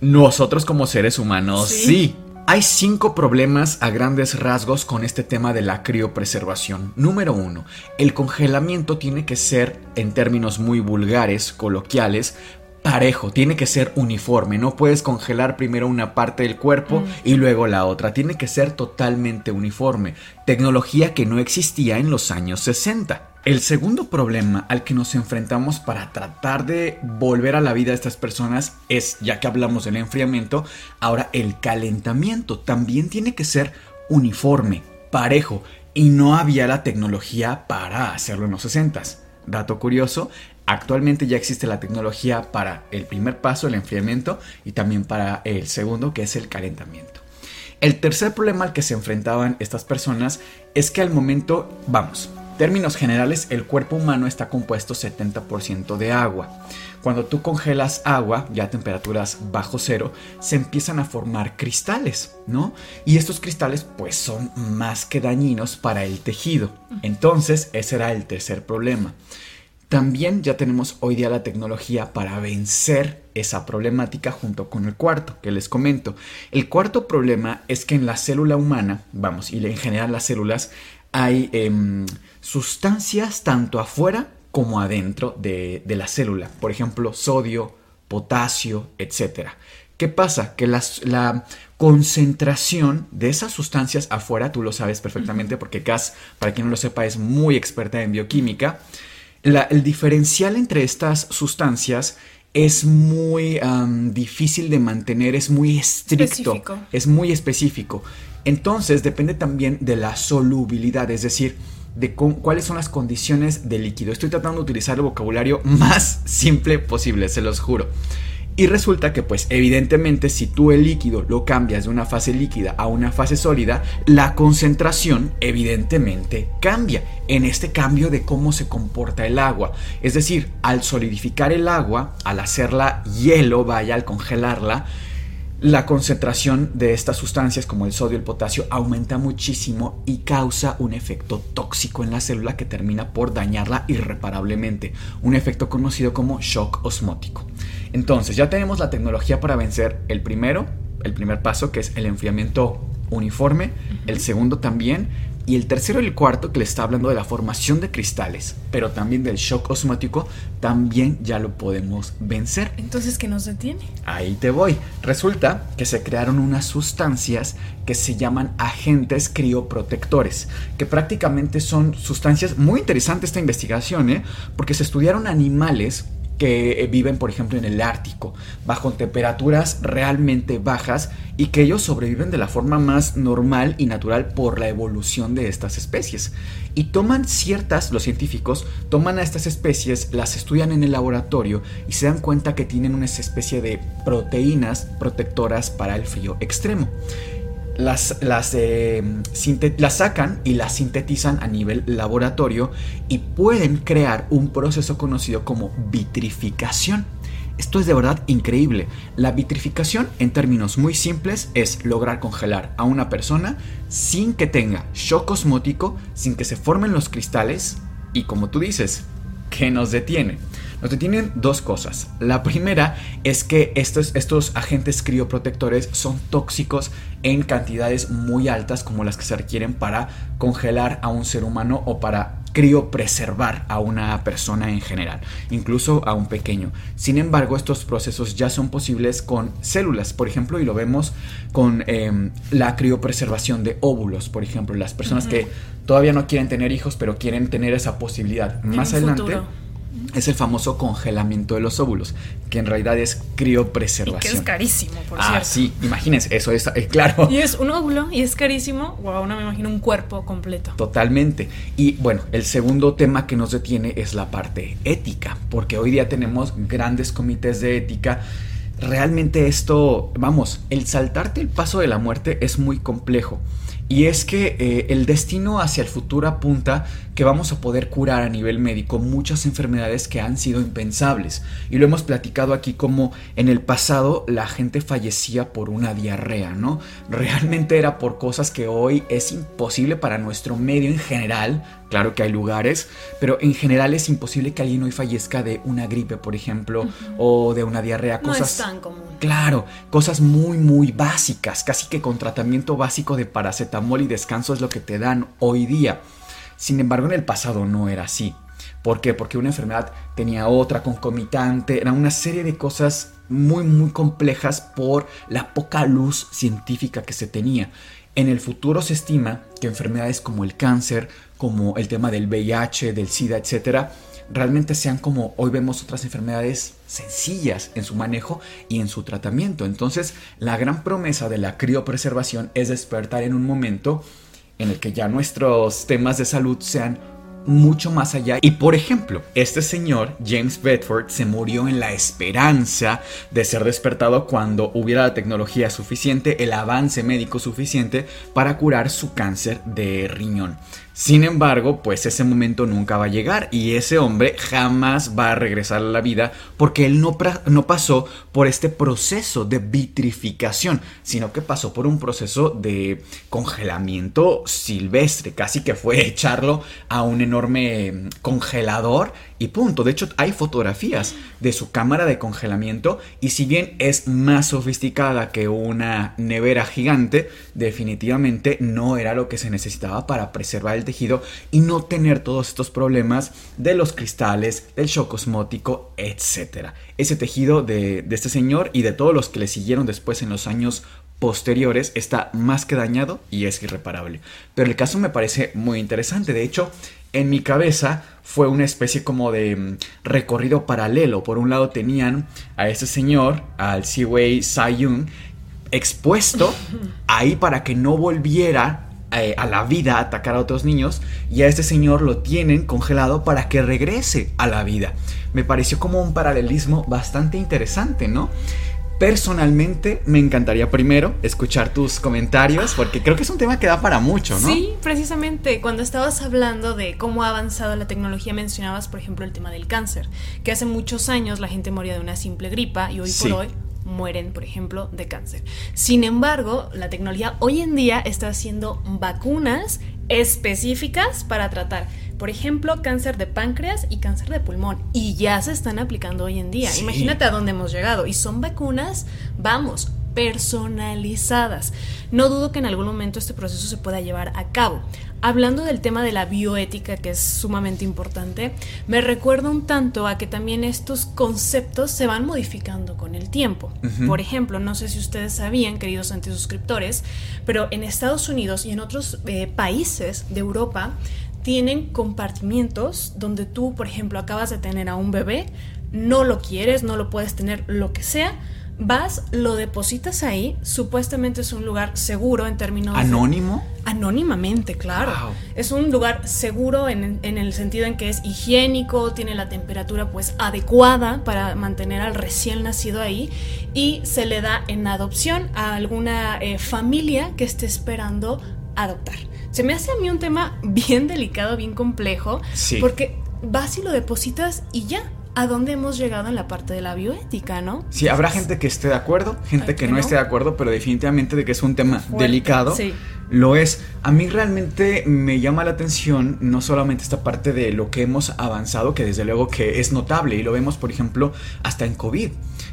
Nosotros como seres humanos sí. Hay cinco problemas a grandes rasgos con este tema de la criopreservación. Número uno, el congelamiento tiene que ser, en términos muy vulgares, coloquiales, parejo, tiene que ser uniforme, no puedes congelar primero una parte del cuerpo mm. y luego la otra, tiene que ser totalmente uniforme, tecnología que no existía en los años 60. El segundo problema al que nos enfrentamos para tratar de volver a la vida a estas personas es, ya que hablamos del enfriamiento, ahora el calentamiento también tiene que ser uniforme, parejo, y no había la tecnología para hacerlo en los 60. Dato curioso, Actualmente ya existe la tecnología para el primer paso, el enfriamiento, y también para el segundo, que es el calentamiento. El tercer problema al que se enfrentaban estas personas es que al momento, vamos, términos generales, el cuerpo humano está compuesto 70% de agua. Cuando tú congelas agua, ya a temperaturas bajo cero, se empiezan a formar cristales, ¿no? Y estos cristales pues son más que dañinos para el tejido. Entonces, ese era el tercer problema. También ya tenemos hoy día la tecnología para vencer esa problemática junto con el cuarto que les comento. El cuarto problema es que en la célula humana, vamos, y en general las células, hay em, sustancias tanto afuera como adentro de, la célula. Por ejemplo, sodio, potasio, etc. ¿Qué pasa? Que la concentración de esas sustancias afuera, tú lo sabes perfectamente porque Cass, para quien no lo sepa, es muy experta en bioquímica, el diferencial entre estas sustancias es muy difícil de mantener, es muy estricto, es muy específico. Entonces depende también de la solubilidad, es decir, de cuáles son las condiciones del líquido. Estoy tratando de utilizar el vocabulario más simple posible, se los juro. Y resulta que pues evidentemente si tú el líquido lo cambias de una fase líquida a una fase sólida, la concentración evidentemente cambia en este cambio de cómo se comporta el agua. Es decir, al solidificar el agua, al hacerla hielo, vaya, al congelarla, la concentración de estas sustancias como el sodio y el potasio aumenta muchísimo y causa un efecto tóxico en la célula que termina por dañarla irreparablemente, un efecto conocido como shock osmótico. Entonces ya tenemos la tecnología para vencer el primero, el primer paso que es el enfriamiento uniforme, el segundo también, y el tercero y el cuarto, que le está hablando de la formación de cristales, pero también del shock osmático, también ya lo podemos vencer. Entonces, ¿qué nos detiene? Ahí te voy. Resulta que se crearon unas sustancias que se llaman agentes crioprotectores, que prácticamente son sustancias muy interesantes esta investigación, ¿eh? porque se estudiaron animales que eh, viven, por ejemplo, en el Ártico, bajo temperaturas realmente bajas y que ellos sobreviven de la forma más normal y natural por la evolución de estas especies. Y toman ciertas, los científicos toman a estas especies, las estudian en el laboratorio y se dan cuenta que tienen una especie de proteínas protectoras para el frío extremo las, eh, las, sacan y las sintetizan a nivel laboratorio y pueden crear un proceso conocido como vitrificación. Esto es de verdad increíble. La vitrificación, en términos muy simples, es lograr congelar a una persona sin que tenga shock osmótico, sin que se formen los cristales y como tú dices, que nos detiene. Nos detienen dos cosas. La primera es que estos, estos agentes crioprotectores son tóxicos en cantidades muy altas como las que se requieren para congelar a un ser humano o para criopreservar a una persona en general, incluso a un pequeño. Sin embargo, estos procesos ya son posibles con células, por ejemplo, y lo vemos con em, la criopreservación de óvulos, por ejemplo, las personas que todavía no quieren tener hijos, pero quieren tener esa posibilidad. Más adelante es el famoso congelamiento de los óvulos, que en realidad es criopreservación. Y que es carísimo, por ah, cierto. sí, imagínense, eso es eh, claro. Y es un óvulo y es carísimo. Wow, no me imagino un cuerpo completo. Totalmente. Y bueno, el segundo tema que nos detiene es la parte ética, porque hoy día tenemos grandes comités de ética realmente esto, vamos, el saltarte el paso de la muerte es muy complejo. Y es que eh, el destino hacia el futuro apunta que vamos a poder curar a nivel médico muchas enfermedades que han sido impensables. Y lo hemos platicado aquí como en el pasado la gente fallecía por una diarrea, ¿no? Realmente era por cosas que hoy es imposible para nuestro medio en general. Claro que hay lugares, pero en general es imposible que alguien hoy fallezca de una gripe, por ejemplo, o de una diarrea. Cosas, no es tan común. Claro, cosas muy, muy básicas, casi que con tratamiento básico de paracetamol y descanso es lo que te dan hoy día. Sin embargo, en el pasado no era así. ¿Por qué? Porque una enfermedad tenía otra concomitante, era una serie de cosas muy muy complejas por la poca luz científica que se tenía. En el futuro se estima que enfermedades como el cáncer, como el tema del VIH, del SIDA, etcétera, realmente sean como hoy vemos otras enfermedades sencillas en su manejo y en su tratamiento. Entonces, la gran promesa de la criopreservación es despertar en un momento en el que ya nuestros temas de salud sean mucho más allá. Y por ejemplo, este señor, James Bedford, se murió en la esperanza de ser despertado cuando hubiera la tecnología suficiente, el avance médico suficiente para curar su cáncer de riñón. Sin embargo, pues ese momento nunca va a llegar y ese hombre jamás va a regresar a la vida porque él no, no, pasó por este proceso de vitrificación, sino que pasó por un proceso de congelamiento silvestre, casi que fue echarlo a un enorme congelador y punto. De hecho, hay fotografías de su cámara de congelamiento y si bien es más sofisticada que una nevera gigante, definitivamente no era lo que se necesitaba para preservar el tejido y no tener todos estos problemas de los cristales, del shock osmótico, etc. Ese tejido de, de este señor y de todos los que le siguieron después en los años posteriores está más que dañado y es irreparable. Pero el caso me parece muy interesante. De hecho, en mi cabeza fue una especie como de mm, recorrido paralelo. Por un lado tenían a ese señor, al Siwei Sayun, expuesto ahí para que no volviera eh, a la vida a atacar a otros niños y a este señor lo tienen congelado para que regrese a la vida. Me pareció como un paralelismo bastante interesante, ¿no? Personalmente me encantaría primero escuchar tus comentarios porque creo que es un tema que da para mucho, ¿no? Sí, precisamente cuando estabas hablando de cómo ha avanzado la tecnología mencionabas, por ejemplo, el tema del cáncer, que hace muchos años la gente moría de una simple gripa y hoy Sí. por hoy mueren, por ejemplo, de cáncer. Sin embargo, la tecnología hoy en día está haciendo vacunas específicas para tratar, por ejemplo, cáncer de páncreas y cáncer de pulmón. Y ya se están aplicando hoy en día. Sí. Imagínate a dónde hemos llegado. Y son vacunas, vamos, personalizadas. No dudo que en algún momento este proceso se pueda llevar a cabo. Hablando del tema de la bioética, que es sumamente importante, me recuerda un tanto a que también estos conceptos se van modificando con el tiempo. Por ejemplo, no sé si ustedes sabían, queridos antisuscriptores, pero en Estados Unidos y en otros eh, países de Europa tienen compartimientos donde tú, por ejemplo, acabas de tener a un bebé, no lo quieres, no lo puedes tener, lo que sea, vas, lo depositas ahí, supuestamente es un lugar seguro en términos... de- ¿Anónimo? Anónimamente, claro. Wow. Es un lugar seguro en, en el sentido en que es higiénico, tiene la temperatura pues adecuada para mantener al recién nacido ahí y se le da en adopción a alguna eh, familia que esté esperando adoptar. Se me hace a mí un tema bien delicado, bien complejo, Sí. porque vas y lo depositas y ya. ¿A dónde hemos llegado en la parte de la bioética, no? Sí, habrá gente que esté de acuerdo, gente que que no no. esté de acuerdo, pero definitivamente de que es un tema Fuerte, delicado. sí. Lo es. A mí realmente me llama la atención no solamente esta parte de lo que hemos avanzado, que desde luego que es notable y lo vemos, por ejemplo, hasta en COVID.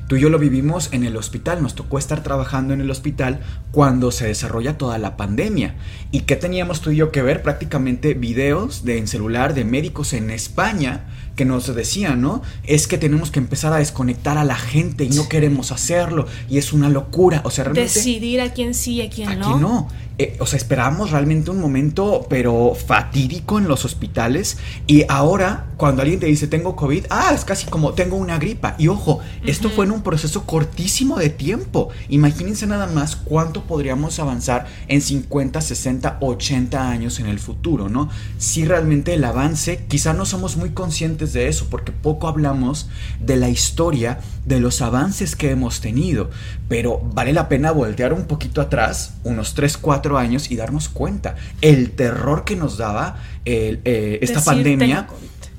Tú y yo lo vivimos en el hospital, nos tocó estar trabajando en el hospital cuando se desarrolla toda la pandemia. ¿Y qué teníamos tú y yo que ver? Prácticamente videos de, en celular de médicos en España que nos decían, ¿no? Es que tenemos que empezar a desconectar a la gente y no queremos hacerlo y es una locura. O sea, realmente... Decidir a quién sí y a quién Aquí no. no. Eh, o sea, esperábamos realmente un momento, pero fatídico en los hospitales. Y ahora, cuando alguien te dice tengo COVID, ah, es casi como tengo una gripa. Y ojo, esto fue en un proceso cortísimo de tiempo. Imagínense nada más cuánto podríamos avanzar en 50, 60, 80 años en el futuro, ¿no? Si realmente el avance, quizá no somos muy conscientes de eso, porque poco hablamos de la historia, de los avances que hemos tenido. Pero vale la pena voltear un poquito atrás, unos 3, 4 años, y darnos cuenta el terror que nos daba el, eh, esta Decir, pandemia.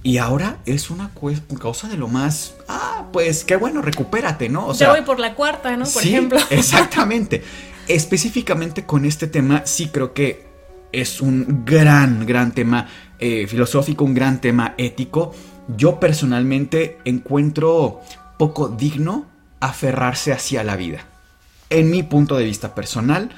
Y ahora es una cosa de lo más. Ah, pues qué bueno, recupérate, ¿no? O ya voy por la cuarta, ¿no? Por sí, ejemplo. Exactamente. Específicamente con este tema, sí creo que es un gran, gran tema eh, filosófico, un gran tema ético. Yo personalmente encuentro poco digno aferrarse hacia la vida. En mi punto de vista personal,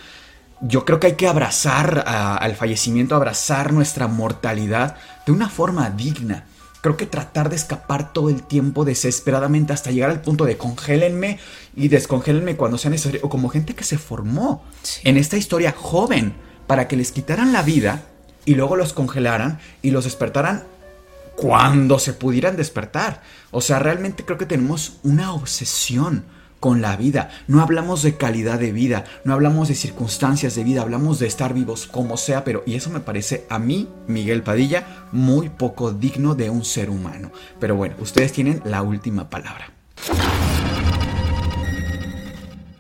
yo creo que hay que abrazar a- al fallecimiento, abrazar nuestra mortalidad de una forma digna. Creo que tratar de escapar todo el tiempo desesperadamente hasta llegar al punto de congélenme y descongélenme cuando sea necesario, o como gente que se formó Sí. en esta historia joven para que les quitaran la vida y luego los congelaran y los despertaran cuando se pudieran despertar. O sea, realmente creo que tenemos una obsesión con la vida. No hablamos de calidad de vida, no hablamos de circunstancias de vida, hablamos de estar vivos como sea, pero y eso me parece a mí, Miguel Padilla, muy poco digno de un ser humano. Pero bueno, ustedes tienen la última palabra.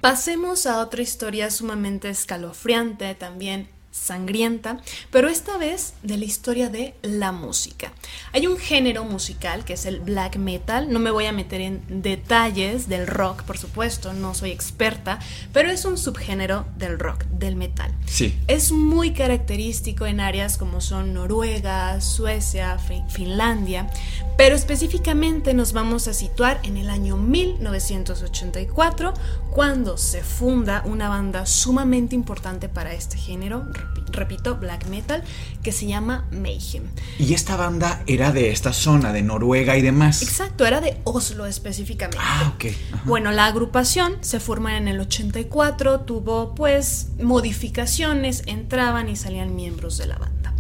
Pasemos a otra historia sumamente escalofriante, también sangrienta, pero esta vez de la historia de la música. Hay un género musical que es el black metal, no me voy a meter en detalles del rock, por supuesto, no soy experta, pero es un subgénero del rock, del metal. Sí. Es muy característico en áreas como son Noruega, Suecia, Fin- Finlandia, pero específicamente nos vamos a situar en el año 1984, cuando se funda una banda sumamente importante para este género, repito, black metal, que se llama Mayhem. Y esta banda era de esta zona, de Noruega y demás. Exacto, era de Oslo específicamente. Ah, ok. Ajá. Bueno, la agrupación se forma en el 84, tuvo pues modificaciones, entraban y salían miembros de la banda.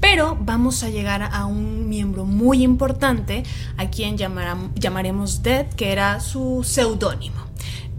Pero vamos a llegar a un miembro muy importante, a quien llamará- llamaremos Dead, que era su seudónimo.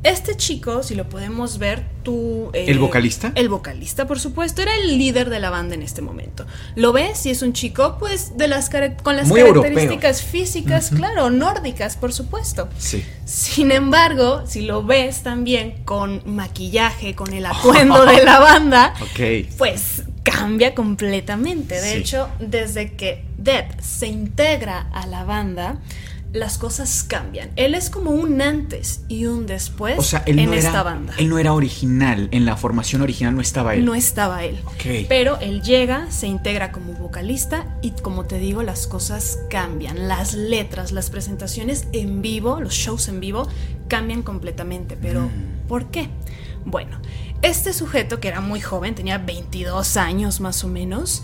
Este chico, si lo podemos ver, tú... eh, ¿El vocalista? El vocalista, por supuesto, era el líder de la banda en este momento. ¿Lo ves? Y es un chico, pues, de las con las Muy características físicas, claro, nórdicas, por supuesto. Sí. Sin embargo, si lo ves también con maquillaje, con el atuendo de la banda, Ok. pues cambia completamente. De Sí. hecho, desde que Dead se integra a la banda, las cosas cambian. Él es como un antes y un después O sea, él en no, esta era, banda. él no era original. En la formación original no estaba él. No estaba él. Pero él llega, se integra como vocalista y como te digo, las cosas cambian. Las letras, las presentaciones en vivo, los shows en vivo, cambian completamente. Pero, Mm. ¿por qué? Bueno, este sujeto que era muy joven, tenía 22 años más o menos,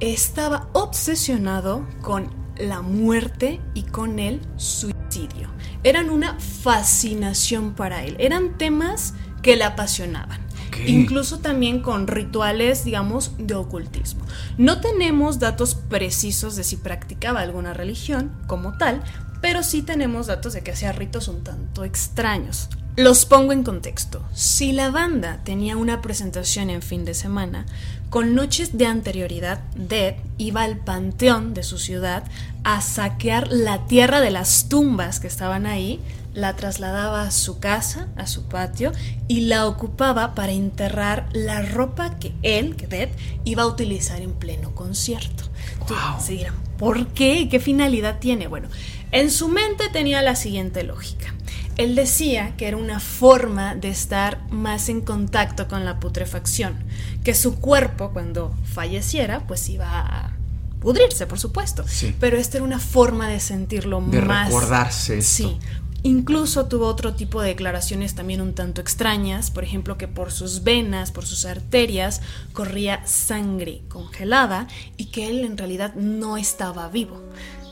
estaba obsesionado con la muerte y con el suicidio. Eran una fascinación para él. Eran temas que le apasionaban. Incluso también con rituales, digamos, de ocultismo. No tenemos datos precisos de si practicaba alguna religión como tal, pero sí tenemos datos de que hacía ritos un tanto extraños. Los pongo en contexto. Si la banda tenía una presentación en fin de semana, con noches de anterioridad, Dead iba al panteón de su ciudad a saquear la tierra de las tumbas que estaban ahí, la trasladaba a su casa, a su patio, y la ocupaba para enterrar la ropa que él, que Dead, iba a utilizar en pleno concierto. Wow. se dirán, ¿por qué? ¿Qué finalidad tiene? Bueno, en su mente tenía la siguiente lógica. Él decía que era una forma de estar más en contacto con la putrefacción, que su cuerpo cuando falleciera pues iba a pudrirse, por supuesto, Sí. pero esta era una forma de sentirlo De más recordarse esto. Sí. Incluso tuvo otro tipo de declaraciones también un tanto extrañas, por ejemplo que por sus venas, por sus arterias, corría sangre congelada y que él en realidad no estaba vivo.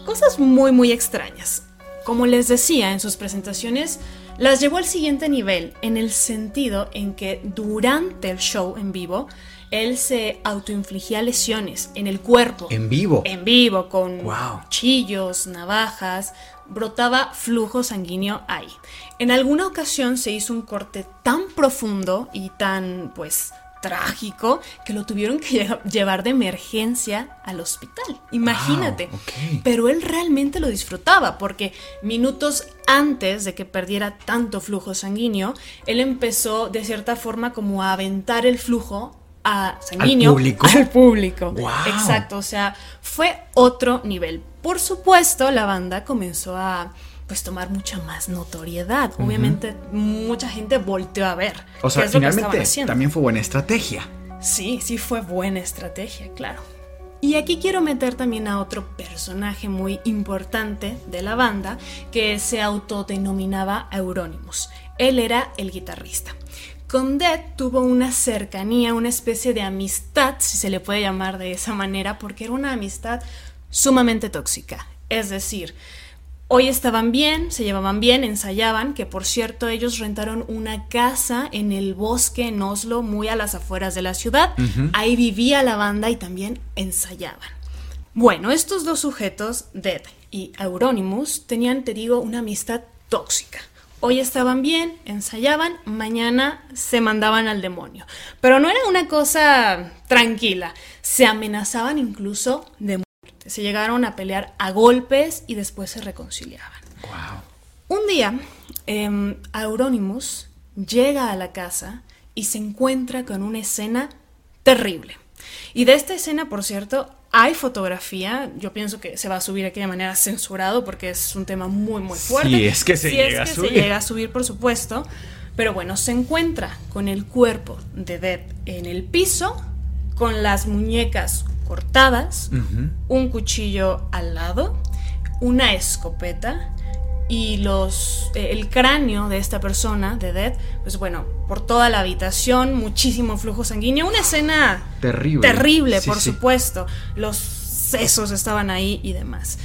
Cosas muy muy extrañas. Como les decía en sus presentaciones, las llevó al siguiente nivel, en el sentido en que durante el show en vivo, él se autoinfligía lesiones en el cuerpo. En vivo. En vivo, con Wow. cuchillos, navajas, brotaba flujo sanguíneo ahí. En alguna ocasión se hizo un corte tan profundo y tan, pues, trágico que lo tuvieron que lle- llevar de emergencia al hospital. Imagínate. Wow. Pero él realmente lo disfrutaba porque minutos antes de que perdiera tanto flujo sanguíneo, él empezó de cierta forma como a aventar el flujo a sanguíneo público? al público. Wow. Exacto, o sea, fue otro nivel. Por supuesto, la banda comenzó a pues tomar mucha más notoriedad. Obviamente, mucha gente volteó a ver. O sea, finalmente también fue buena estrategia. Sí, sí fue buena estrategia, claro. Y aquí quiero meter también a otro personaje muy importante de la banda que se autodenominaba Euronymous. Él era el guitarrista. Con Dead tuvo una cercanía, una especie de amistad, si se le puede llamar de esa manera, porque era una amistad sumamente tóxica. Es decir, Hoy estaban bien, se llevaban bien, ensayaban, que por cierto ellos rentaron una casa en el bosque en Oslo, muy a las afueras de la ciudad. Ahí vivía la banda y también ensayaban. Bueno, estos dos sujetos, Dead y Euronymous, tenían, te digo, una amistad tóxica. Hoy estaban bien, ensayaban, mañana se mandaban al demonio. Pero no era una cosa tranquila, se amenazaban incluso de muerte. Se llegaron a pelear a golpes y después se reconciliaban. Wow. Un día, eh, Euronymous llega a la casa y se encuentra con una escena terrible. Y de esta escena, por cierto, hay fotografía. Yo pienso que se va a subir de aquella manera censurado porque es un tema muy, muy fuerte. Si es que se Si llega es a que subir. se llega a subir, por supuesto. Pero bueno, se encuentra con el cuerpo de Dead en el piso, con las muñecas cortadas, un cuchillo al lado, una escopeta y los eh, el cráneo de esta persona, de Dead, pues bueno, por toda la habitación, muchísimo flujo sanguíneo, una escena Terrible. terrible, Sí, por sí. supuesto. Los sesos estaban ahí y demás.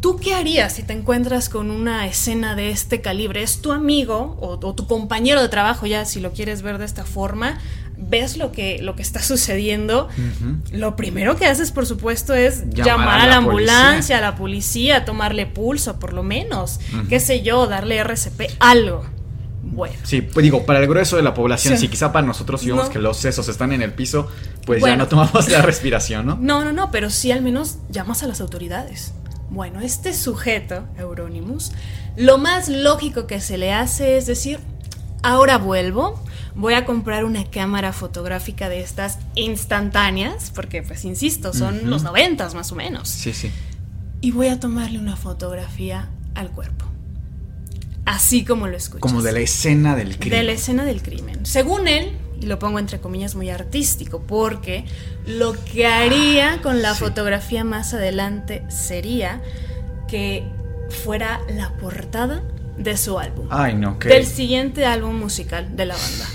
¿Tú qué harías si te encuentras con una escena de este calibre? ¿Es tu amigo o, o tu compañero de trabajo ya, si lo quieres ver de esta forma? ¿Ves lo que, lo que está sucediendo? Lo primero que haces, por supuesto, es Llamar llamar, a la la ambulancia, a la policía, tomarle pulso, por lo menos. Qué sé yo, darle RCP, algo. Bueno. Sí, pues digo, para el grueso de la población, Sí. si quizá para nosotros si vemos No. que los sesos están en el piso, pues Bueno. ya no tomamos la respiración, ¿no? No, no, no, pero sí al menos llamas a las autoridades. Bueno, este sujeto, Euronymous, lo más lógico que se le hace es decir, ahora vuelvo, voy a comprar una cámara fotográfica de estas instantáneas, porque pues insisto, son los noventas más o menos, Sí, sí. y voy a tomarle una fotografía al cuerpo. Así como lo escuchas. Como de la escena del crimen. De la escena del crimen. Según él, y lo pongo entre comillas muy artístico, porque lo que haría con la Sí. fotografía más adelante sería que fuera la portada de su álbum. Ay, no, que. Del siguiente álbum musical de la banda.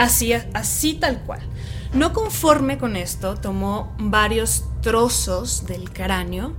Así, así tal cual. No conforme con esto, tomó varios trozos del cráneo,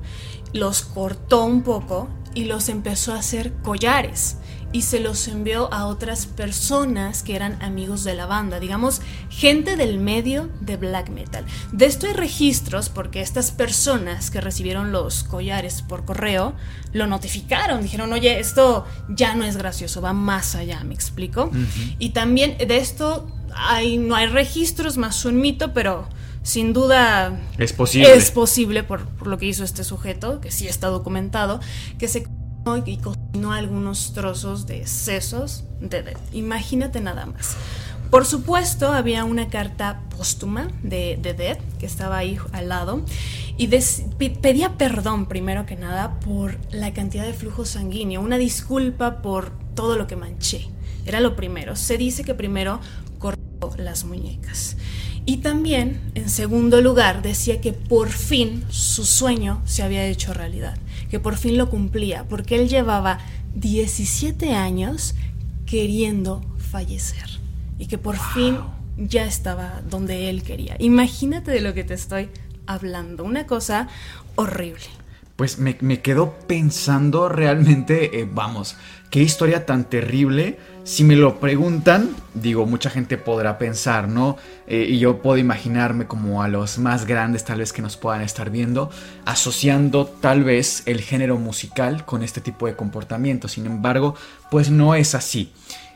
los cortó un poco y los empezó a hacer collares. Y se los envió a otras personas que eran amigos de la banda, digamos, gente del medio de black metal. De esto hay registros porque estas personas que recibieron los collares por correo lo notificaron, dijeron, oye, esto ya no es gracioso, va más allá, ¿me explico? Y también de esto hay, no hay registros, más un mito, pero sin duda Es posible. es posible por, por lo que hizo este sujeto, que sí está documentado, que se y cocinó algunos trozos de sesos de Dead. Imagínate nada más. Por supuesto, había una carta póstuma de, de Dead que estaba ahí al lado y pedía perdón primero que nada por la cantidad de flujo sanguíneo, una disculpa por todo lo que manché. Era lo primero. Se dice que primero cortó las muñecas. Y también, en segundo lugar, decía que por fin su sueño se había hecho realidad, que por fin lo cumplía, porque él llevaba 17 años queriendo fallecer y que por fin ya estaba donde él quería. Imagínate de lo que te estoy hablando, una cosa horrible. Pues me, me quedo pensando realmente, eh, vamos, qué historia tan terrible. Si me lo preguntan, digo, mucha gente podrá pensar, ¿no? Eh, y yo puedo imaginarme como a los más grandes tal vez que nos puedan estar viendo, asociando tal vez el género musical con este tipo de comportamiento. Sin embargo, pues no es así.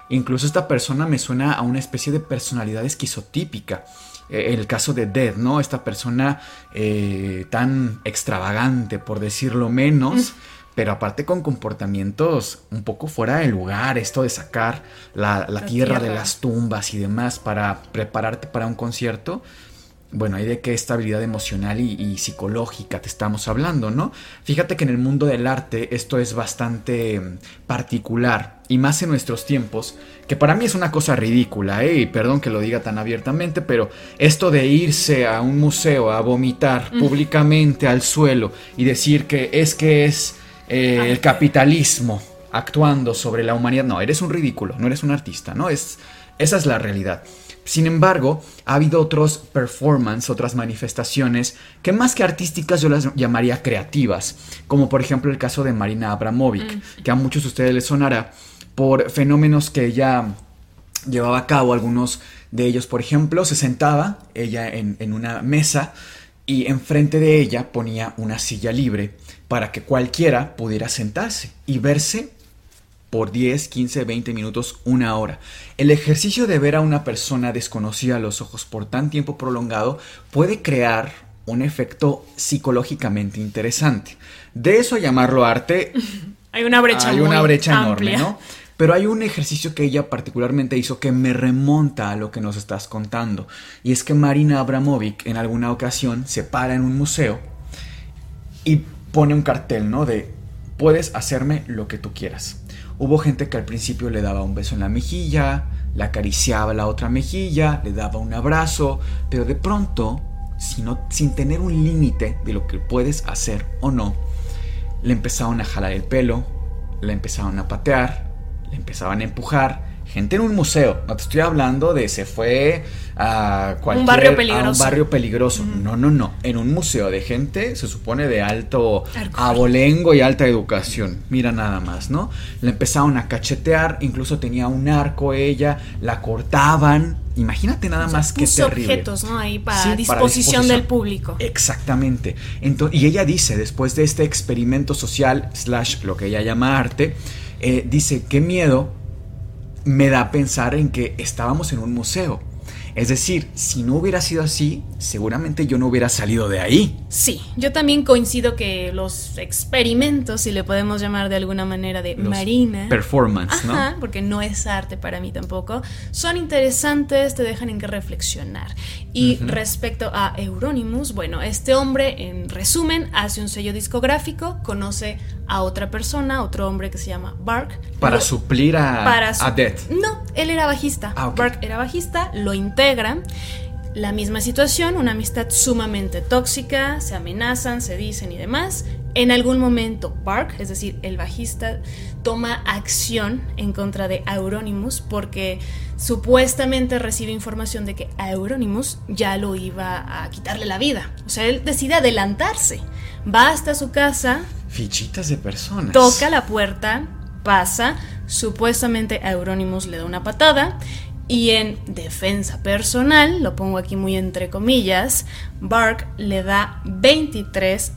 Incluso esta persona me suena a una especie de personalidad esquizotípica. Eh, el caso de Dead, ¿no? Esta persona eh, tan extravagante, por decirlo menos, pero aparte con comportamientos un poco fuera de lugar, esto de sacar la, la La tierra, de las tumbas y demás para prepararte para un concierto. Bueno, hay de qué estabilidad emocional y, y psicológica te estamos hablando, ¿no? Fíjate que en el mundo del arte esto es bastante mm, particular y más en nuestros tiempos, que para mí es una cosa ridícula, ¿eh? Y perdón que lo diga tan abiertamente, pero esto de irse a un museo a vomitar públicamente al suelo y decir que es que es eh, el Arte. capitalismo actuando sobre la humanidad, no, eres un ridículo, no eres un artista, ¿no? Es, esa es la realidad. Sin embargo, ha habido otros performance, otras manifestaciones que más que artísticas yo las llamaría creativas, como por ejemplo el caso de Marina Abramovic, que a muchos de ustedes les sonará por fenómenos que ella llevaba a cabo, algunos de ellos, por ejemplo, se sentaba ella en, en una mesa y enfrente de ella ponía una silla libre para que cualquiera pudiera sentarse y verse por 10, 15, 20 minutos, una hora. El ejercicio de ver a una persona desconocida a los ojos por tan tiempo prolongado puede crear un efecto psicológicamente interesante. De eso llamarlo arte, Hay una brecha hay muy una brecha amplia. enorme, ¿no? Pero hay un ejercicio que ella particularmente hizo que me remonta a lo que nos estás contando. Y es que Marina Abramovic en alguna ocasión se para en un museo y pone un cartel, ¿no? De puedes hacerme lo que tú quieras. Hubo gente que al principio le daba un beso en la mejilla, le acariciaba la otra mejilla, le daba un abrazo, pero de pronto, sin tener un límite de lo que puedes hacer o no, le empezaron a jalar el pelo, le empezaron a patear, le empezaban a empujar. Gente en un museo, no te estoy hablando de se fue a cualquier barrio a un peligroso. barrio peligroso. No, no, no. En un museo de gente se supone de alto abolengo y alta educación. Mira nada más, ¿no? Le empezaron a cachetear, incluso tenía un arco ella, la cortaban. Imagínate nada O sea, más que terrible. objetos, ¿no? Ahí para, Sí, disposición del público. Exactamente. Ento- y ella dice, después de este experimento social, slash lo que ella llama arte, eh, dice, qué miedo me da a pensar en que estábamos en un museo. Es decir, si no hubiera sido así, seguramente yo no hubiera salido de ahí. Sí, yo también coincido que los experimentos, si le podemos llamar de alguna manera de Los marina, Performance, ¿no? Ajá, porque no es arte para mí tampoco, son interesantes, te dejan en qué reflexionar. Y respecto a Euronymous, bueno, este hombre, en resumen, hace un sello discográfico, conoce a otra persona, otro hombre que se llama Bark. Para lo- suplir a, para su- a Death. No, él era bajista. Ah. Bark era bajista, lo integra. La misma situación, una amistad sumamente tóxica, se amenazan, se dicen y demás. En algún momento Bark, es decir, el bajista, toma acción en contra de Euronymous porque supuestamente recibe información de que Euronymous ya lo iba a quitarle la vida. O sea, él decide adelantarse. Va hasta su casa, Fichitas de personas. toca la puerta, pasa, supuestamente Euronymous le da una patada y en defensa personal, lo pongo aquí muy entre comillas, Bark le da 23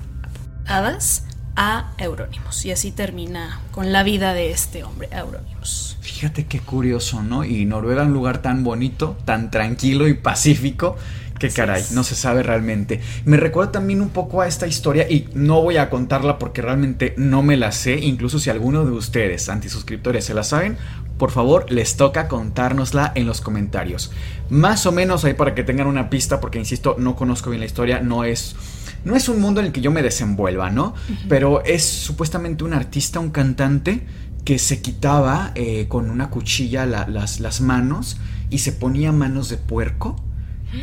patadas a Euronymous y así termina con la vida de este hombre, Euronymous. Fíjate qué curioso, ¿no? Y Noruega, un lugar tan bonito, tan tranquilo y pacífico, que caray, no se sabe realmente. Me recuerda también un poco a esta historia y no voy a contarla porque realmente no me la sé, incluso si alguno de ustedes, antisuscriptores, se la saben, por favor, les toca contárnosla en los comentarios. Más o menos ahí para que tengan una pista, porque insisto, no conozco bien la historia, no es no es un mundo en el que yo me desenvuelva, ¿no? Pero es supuestamente un artista, un cantante que se quitaba eh, con una cuchilla la- las, las manos y se ponía manos de puerco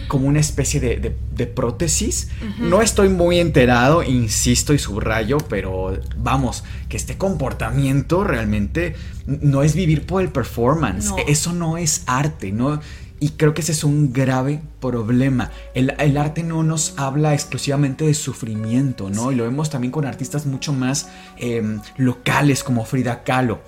como una especie de, de- de prótesis. No estoy muy enterado, insisto y subrayo, pero vamos, que este comportamiento realmente no es vivir por el performance. No. Eso no es arte, ¿no? Y creo que ese es un grave problema. El, el arte no nos habla exclusivamente de sufrimiento, ¿no? Y lo vemos también con artistas mucho más eh, locales como Frida Kahlo.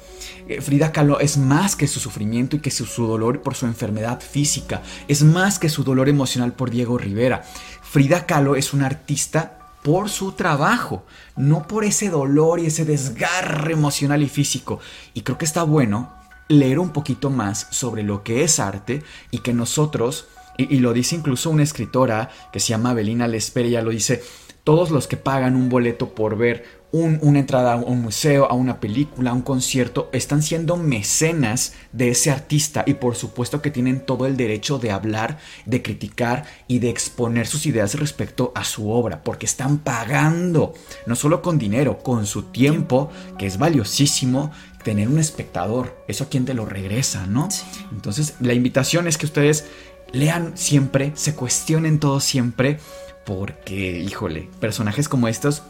Eh, Frida Kahlo es más que su sufrimiento y que su, su dolor por su enfermedad física. Es más que su dolor emocional por Diego Rivera. Frida Kahlo es una artista por su trabajo, no por ese dolor y ese desgarre emocional y físico. Y creo que está bueno leer un poquito más sobre lo que es arte y que nosotros, y, lo dice incluso una escritora que se llama Belina Lesper, ella lo dice, todos los que pagan un boleto por ver un- una entrada a un museo, a una película, a un concierto, están siendo mecenas de ese artista y por supuesto que tienen todo el derecho de hablar, de criticar y de exponer sus ideas respecto a su obra, porque están pagando, no solo con dinero, con su tiempo, que es valiosísimo, tener un espectador, eso a quien te lo regresa, ¿no? Entonces, la invitación es que ustedes lean siempre, se cuestionen todo siempre, porque, híjole, personajes como estos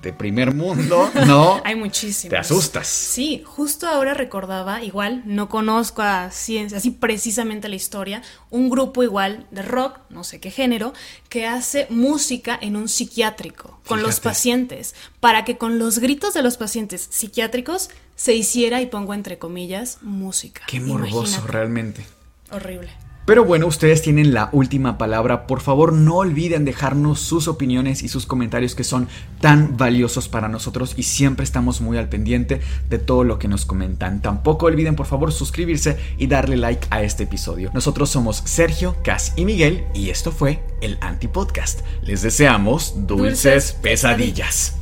de primer mundo, ¿no? Hay muchísimos. Te asustas. Sí, justo ahora recordaba, igual, no conozco a ciencia, así precisamente la historia, un grupo igual de rock, no sé qué género, que hace música en un psiquiátrico con los pacientes, para que con los gritos de los pacientes psiquiátricos se hiciera, y pongo entre comillas, música. Qué morboso Imagínate. realmente. Horrible. Pero bueno, ustedes tienen la última palabra. Por favor, no olviden dejarnos sus opiniones y sus comentarios que son tan valiosos para nosotros y siempre estamos muy al pendiente de todo lo que nos comentan. Tampoco olviden, por favor, suscribirse y darle like a este episodio. Nosotros somos Sergio, Cas y Miguel y esto fue el Antipodcast. Les deseamos dulces, Dulces pesadillas.